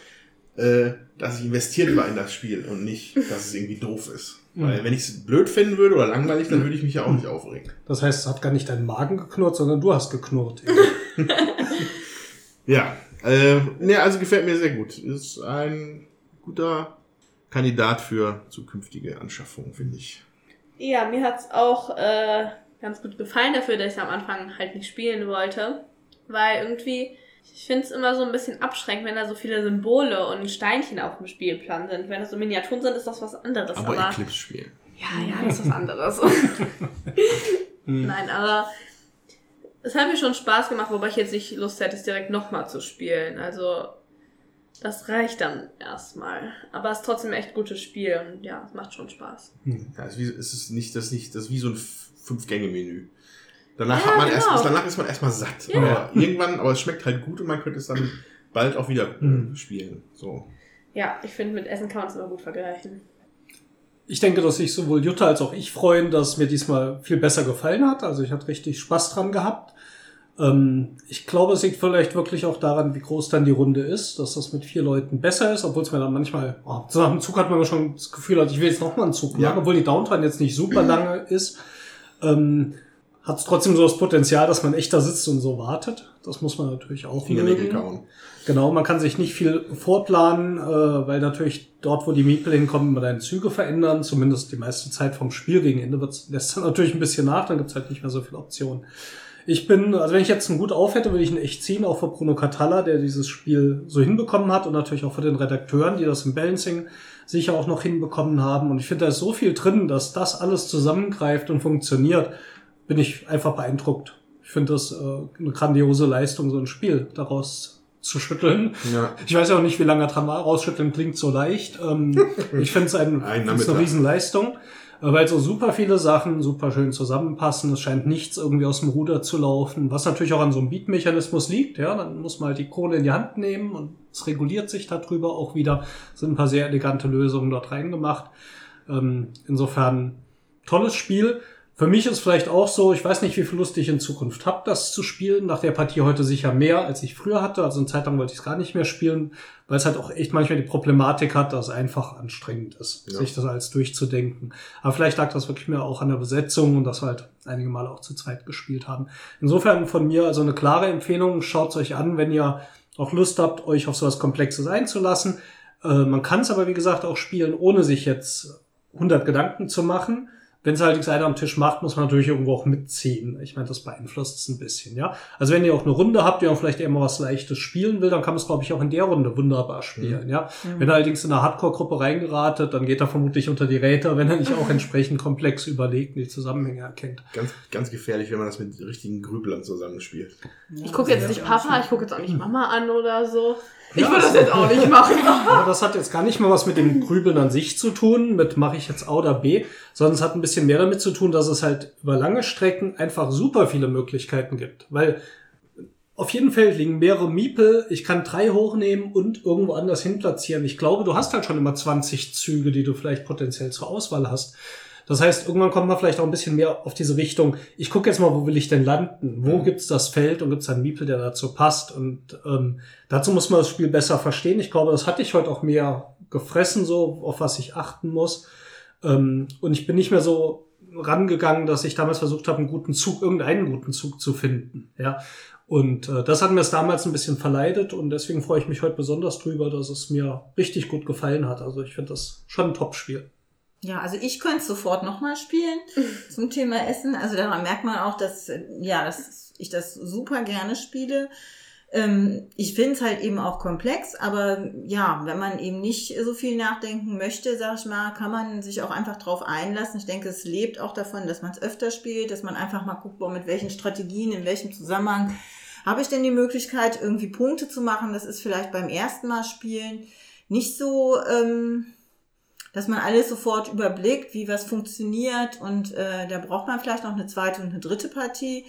äh, dass ich investiert war in das Spiel und nicht, dass es irgendwie doof ist. Weil wenn ich es blöd finden würde oder langweilig, dann würde ich mich ja auch nicht aufregen. das heißt, es hat gar nicht deinen Magen geknurrt, sondern du hast geknurrt. Ja, äh, ne, also gefällt mir sehr gut. Ist ein guter Kandidat für zukünftige Anschaffungen, finde ich. Ja, mir hat's auch äh, ganz gut gefallen dafür, dass ich am Anfang halt nicht spielen wollte. Weil irgendwie, ich finde es immer so ein bisschen abschreckend, wenn da so viele Symbole und Steinchen auf dem Spielplan sind. Wenn das so Miniaturen sind, ist das was anderes. Aber Eclipse spielen. Ja, ja, das ist was anderes. Nein, aber es hat mir schon Spaß gemacht, wobei ich jetzt nicht Lust hätte, es direkt nochmal zu spielen. Also, das reicht dann erstmal. Aber es ist trotzdem ein echt gutes Spiel und ja, es macht schon Spaß. Ja, es ist, nicht, das ist nicht, das ist wie so ein Fünf-Gänge-Menü. Danach Ja, hat man erst, genau. danach ist man erstmal satt. Ja. Aber irgendwann, aber es schmeckt halt gut und man könnte es dann bald auch wieder Mhm. spielen. So. Ja, ich finde, mit Essen kann man es immer gut vergleichen. Ich denke, dass sich sowohl Jutta als auch ich freuen, dass es mir diesmal viel besser gefallen hat. Also ich hatte richtig Spaß dran gehabt. Ähm, ich glaube, es liegt vielleicht wirklich auch daran, wie groß dann die Runde ist, dass das mit vier Leuten besser ist, obwohl es mir dann manchmal, oh, so nach dem Zug hat man schon das Gefühl, hat, ich will jetzt noch mal einen Zug machen, Ja. obwohl die Downtime jetzt nicht super lange ist. Ähm, hat es trotzdem so das Potenzial, dass man echt da sitzt und so wartet. Das muss man natürlich auch Fingernägel kauen. Genau, man kann sich nicht viel vorplanen, äh, weil natürlich dort, wo die Miepel hinkommen, immer deine Züge verändern. Zumindest die meiste Zeit vom Spiel gegen Ende lässt dann natürlich ein bisschen nach, dann gibt's halt nicht mehr so viele Optionen. Ich bin, also wenn ich jetzt einen gut auf hätte, würde ich ihn echt ziehen, auch für Bruno Catalla, der dieses Spiel so hinbekommen hat und natürlich auch für den Redakteuren, die das im Balancing sicher auch noch hinbekommen haben. Und ich finde, da ist so viel drin, dass das alles zusammengreift und funktioniert, bin ich einfach beeindruckt. Ich finde das äh, eine grandiose Leistung, so ein Spiel daraus zu schütteln. Ja. Ich weiß ja auch nicht, wie lange dran war. Rausschütteln klingt so leicht. Ähm, ich finde es ein, eine. Riesenleistung, weil so super viele Sachen super schön zusammenpassen. Es scheint nichts irgendwie aus dem Ruder zu laufen, was natürlich auch an so einem Beat-Mechanismus liegt. Ja, dann muss man halt die Kohle in die Hand nehmen und es reguliert sich darüber auch wieder. Sind ein paar sehr elegante Lösungen dort reingemacht. Ähm, insofern tolles Spiel. Für mich ist vielleicht auch so, ich weiß nicht, wie viel Lust ich in Zukunft habe, das zu spielen. Nach der Partie heute sicher mehr, als ich früher hatte. Also eine Zeit lang wollte ich es gar nicht mehr spielen, weil es halt auch echt manchmal die Problematik hat, dass es einfach anstrengend ist, Ja. sich das alles durchzudenken. Aber vielleicht lag das wirklich mehr auch an der Besetzung und dass wir halt einige Male auch zu zweit gespielt haben. Insofern von mir also eine klare Empfehlung, schaut euch an, wenn ihr auch Lust habt, euch auf sowas Komplexes einzulassen. Äh, man kann es aber, wie gesagt, auch spielen, ohne sich jetzt 100 Gedanken zu machen. Wenn es allerdings einer am Tisch macht, muss man natürlich irgendwo auch mitziehen. Ich meine, das beeinflusst es ein bisschen, ja. Also wenn ihr auch eine Runde habt, die auch vielleicht eher mal was Leichtes spielen will, dann kann man es, glaube ich, auch in der Runde wunderbar spielen, ja. Wenn er allerdings in eine Hardcore-Gruppe reingeratet, dann geht er vermutlich unter die Räder, wenn er nicht auch entsprechend komplex überlegt und die Zusammenhänge erkennt. Ganz, ganz gefährlich, wenn man das mit richtigen Grüblern zusammenspielt. Ich gucke jetzt nicht Papa, ich gucke jetzt auch nicht Mama an oder so. Ich würde das jetzt auch nicht machen. Aber das hat jetzt gar nicht mal was mit dem Grübeln an sich zu tun, mit mache ich jetzt A oder B, sondern es hat ein bisschen mehr damit zu tun, dass es halt über lange Strecken einfach super viele Möglichkeiten gibt. Weil auf jedem Feld liegen mehrere Miepel, ich kann drei hochnehmen und irgendwo anders hin platzieren. Ich glaube, du hast halt schon immer 20 Züge, die du vielleicht potenziell zur Auswahl hast. Das heißt, irgendwann kommt man vielleicht auch ein bisschen mehr auf diese Richtung, ich gucke jetzt mal, wo will ich denn landen? Wo gibt's das Feld und gibt's einen Miepel, der dazu passt? Und ähm, dazu muss man das Spiel besser verstehen. Ich glaube, das hatte ich heute auch mehr gefressen, so auf was ich achten muss. Ähm, und ich bin nicht mehr so rangegangen, dass ich damals versucht habe, einen guten Zug, irgendeinen guten Zug zu finden. Ja. Und äh, das hat mir es damals ein bisschen verleidet und deswegen freue ich mich heute besonders drüber, dass es mir richtig gut gefallen hat. Also ich finde das schon ein Top-Spiel. Ja, also ich könnte es sofort nochmal spielen zum Thema Essen. Also daran merkt man auch, dass, ja, dass ich das super gerne spiele. Ähm, ich finde es halt eben auch komplex, aber ja, wenn man eben nicht so viel nachdenken möchte, sag ich mal, kann man sich auch einfach drauf einlassen. Ich denke, es lebt auch davon, dass man es öfter spielt, dass man einfach mal guckt, boah, mit welchen Strategien, in welchem Zusammenhang habe ich denn die Möglichkeit, irgendwie Punkte zu machen. Das ist vielleicht beim ersten Mal spielen nicht so, ähm, dass man alles sofort überblickt, wie was funktioniert und äh, da braucht man vielleicht noch eine zweite und eine dritte Partie.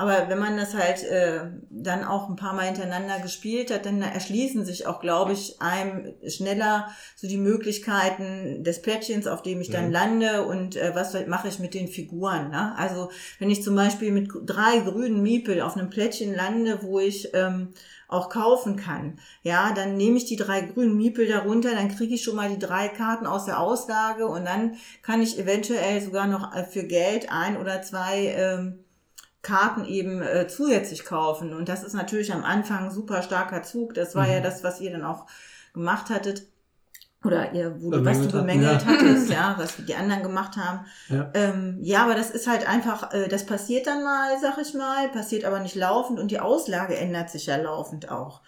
Aber wenn man das halt äh, dann auch ein paar Mal hintereinander gespielt hat, dann erschließen sich auch, glaube ich, einem schneller so die Möglichkeiten des Plättchens, auf dem ich dann Mhm. lande und äh, was mache ich mit den Figuren. Ne? Also wenn ich zum Beispiel mit drei grünen Miepel auf einem Plättchen lande, wo ich ähm, auch kaufen kann, ja, dann nehme ich die drei grünen Miepel darunter, dann kriege ich schon mal die drei Karten aus der Auslage und dann kann ich eventuell sogar noch äh, für Geld ein oder zwei ähm, Karten eben äh, zusätzlich kaufen. Und das ist natürlich am Anfang ein super starker Zug. Das war ja das, was ihr dann auch gemacht hattet. Oder ihr, wo du, was du Bemängelt hatten, hattest, ja, was die anderen gemacht haben. Ja. Ähm, ja, aber das ist halt einfach, äh, das passiert dann mal, sag ich mal, passiert aber nicht laufend und die Auslage ändert sich ja laufend auch.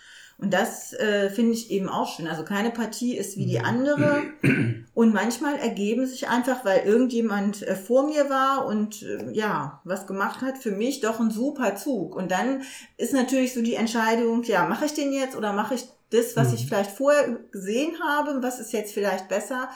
Und das äh, finde ich eben auch schön. Also keine Partie ist wie die andere. Und manchmal ergeben sich einfach, weil irgendjemand äh, vor mir war und äh, ja, was gemacht hat, für mich doch ein super Zug. Und dann ist natürlich so die Entscheidung, ja, mache ich den jetzt oder mache ich das, was ich vielleicht vorher gesehen habe, was ist jetzt vielleicht besser.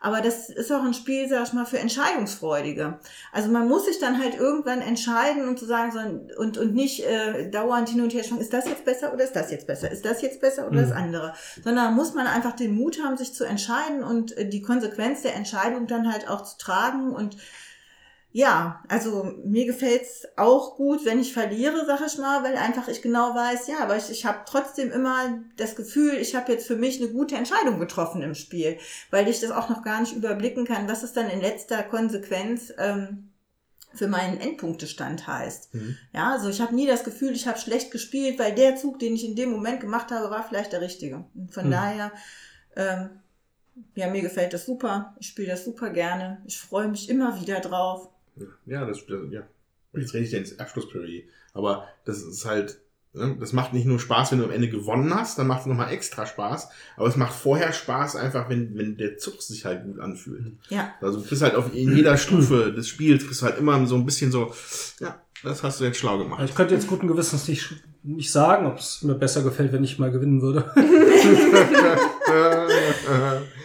Aber das ist auch ein Spiel, sag ich mal, für Entscheidungsfreudige. Also man muss sich dann halt irgendwann entscheiden und zu sagen, so, und, und nicht äh, dauernd hin und her schauen, ist das jetzt besser oder ist das jetzt besser? Ist das jetzt besser oder das andere? Sondern muss man einfach den Mut haben, sich zu entscheiden und äh, die Konsequenz der Entscheidung dann halt auch zu tragen und ja, also mir gefällt's auch gut, wenn ich verliere, sag ich mal, weil einfach ich genau weiß, ja, aber ich, ich habe trotzdem immer das Gefühl, ich habe jetzt für mich eine gute Entscheidung getroffen im Spiel, weil ich das auch noch gar nicht überblicken kann, was es dann in letzter Konsequenz ähm, für meinen Endpunktestand heißt. Mhm. Ja, also ich habe nie das Gefühl, ich habe schlecht gespielt, weil der Zug, den ich in dem Moment gemacht habe, war vielleicht der richtige. Und von Mhm. daher, ähm, ja, mir gefällt das super. Ich spiele das super gerne. Ich freue mich immer wieder drauf. Ja, das, das ja. Jetzt rede ich ja ins Abschlussplädoyer. Aber das ist halt, ne, das macht nicht nur Spaß, wenn du am Ende gewonnen hast, dann macht es nochmal extra Spaß. Aber es macht vorher Spaß einfach, wenn, wenn der Zug sich halt gut anfühlt. Ja, Also du bist halt auf in jeder Stufe des Spiels, bist halt immer so ein bisschen so, ja, das hast du jetzt schlau gemacht. Ich könnte jetzt guten Gewissens nicht, nicht sagen, ob es mir besser gefällt, wenn ich mal gewinnen würde.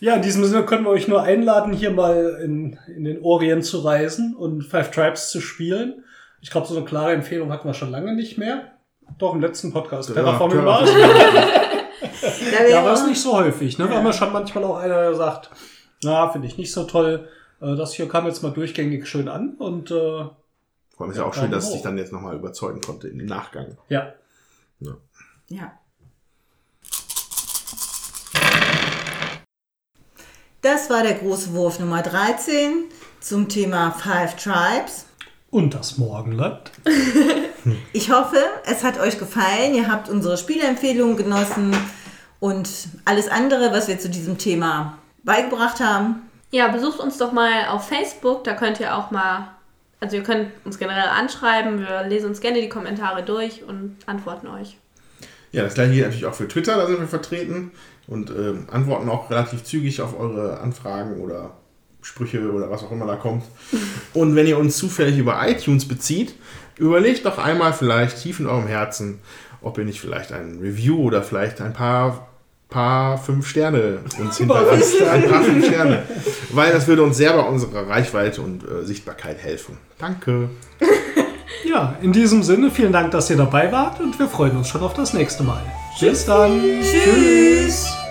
Ja, in diesem Sinne können wir euch nur einladen, hier mal in, in den Orient zu reisen und Five Tribes zu spielen. Ich glaube, so eine klare Empfehlung hatten wir schon lange nicht mehr. Doch, im letzten Podcast. Terraforming Mars. da Ja, aber ist nicht so häufig. Ne? Ja. haben ja schon manchmal auch einer, der sagt, na, finde ich nicht so toll. Äh, das hier kam jetzt mal durchgängig schön an und äh, Vor allem ist ja, Ja, auch schön, dass ich dich dann jetzt nochmal überzeugen konnte im Nachgang. ja. Ja. Das war der große Wurf Nummer 13 zum Thema Five Tribes. Und das Morgenland. Ich hoffe, es hat euch gefallen. Ihr habt unsere Spielempfehlungen genossen und alles andere, was wir zu diesem Thema beigebracht haben. Ja, besucht uns doch mal auf Facebook, da könnt ihr auch mal, also ihr könnt uns generell anschreiben, wir lesen uns gerne die Kommentare durch und antworten euch. Ja, das gleiche gilt natürlich auch für Twitter, da sind wir vertreten und ähm, antworten auch relativ zügig auf eure Anfragen oder Sprüche oder was auch immer da kommt. Und wenn ihr uns zufällig über iTunes bezieht, überlegt doch einmal vielleicht tief in eurem Herzen, ob ihr nicht vielleicht ein Review oder vielleicht ein paar, paar fünf Sterne uns hinterlasst. Ein paar fünf Sterne. Weil das würde uns sehr bei unserer Reichweite und äh, Sichtbarkeit helfen. Danke. Ja, in diesem Sinne, vielen Dank, dass ihr dabei wart und wir freuen uns schon auf das nächste Mal. Tschüss dann. Tschüss. Tschüss.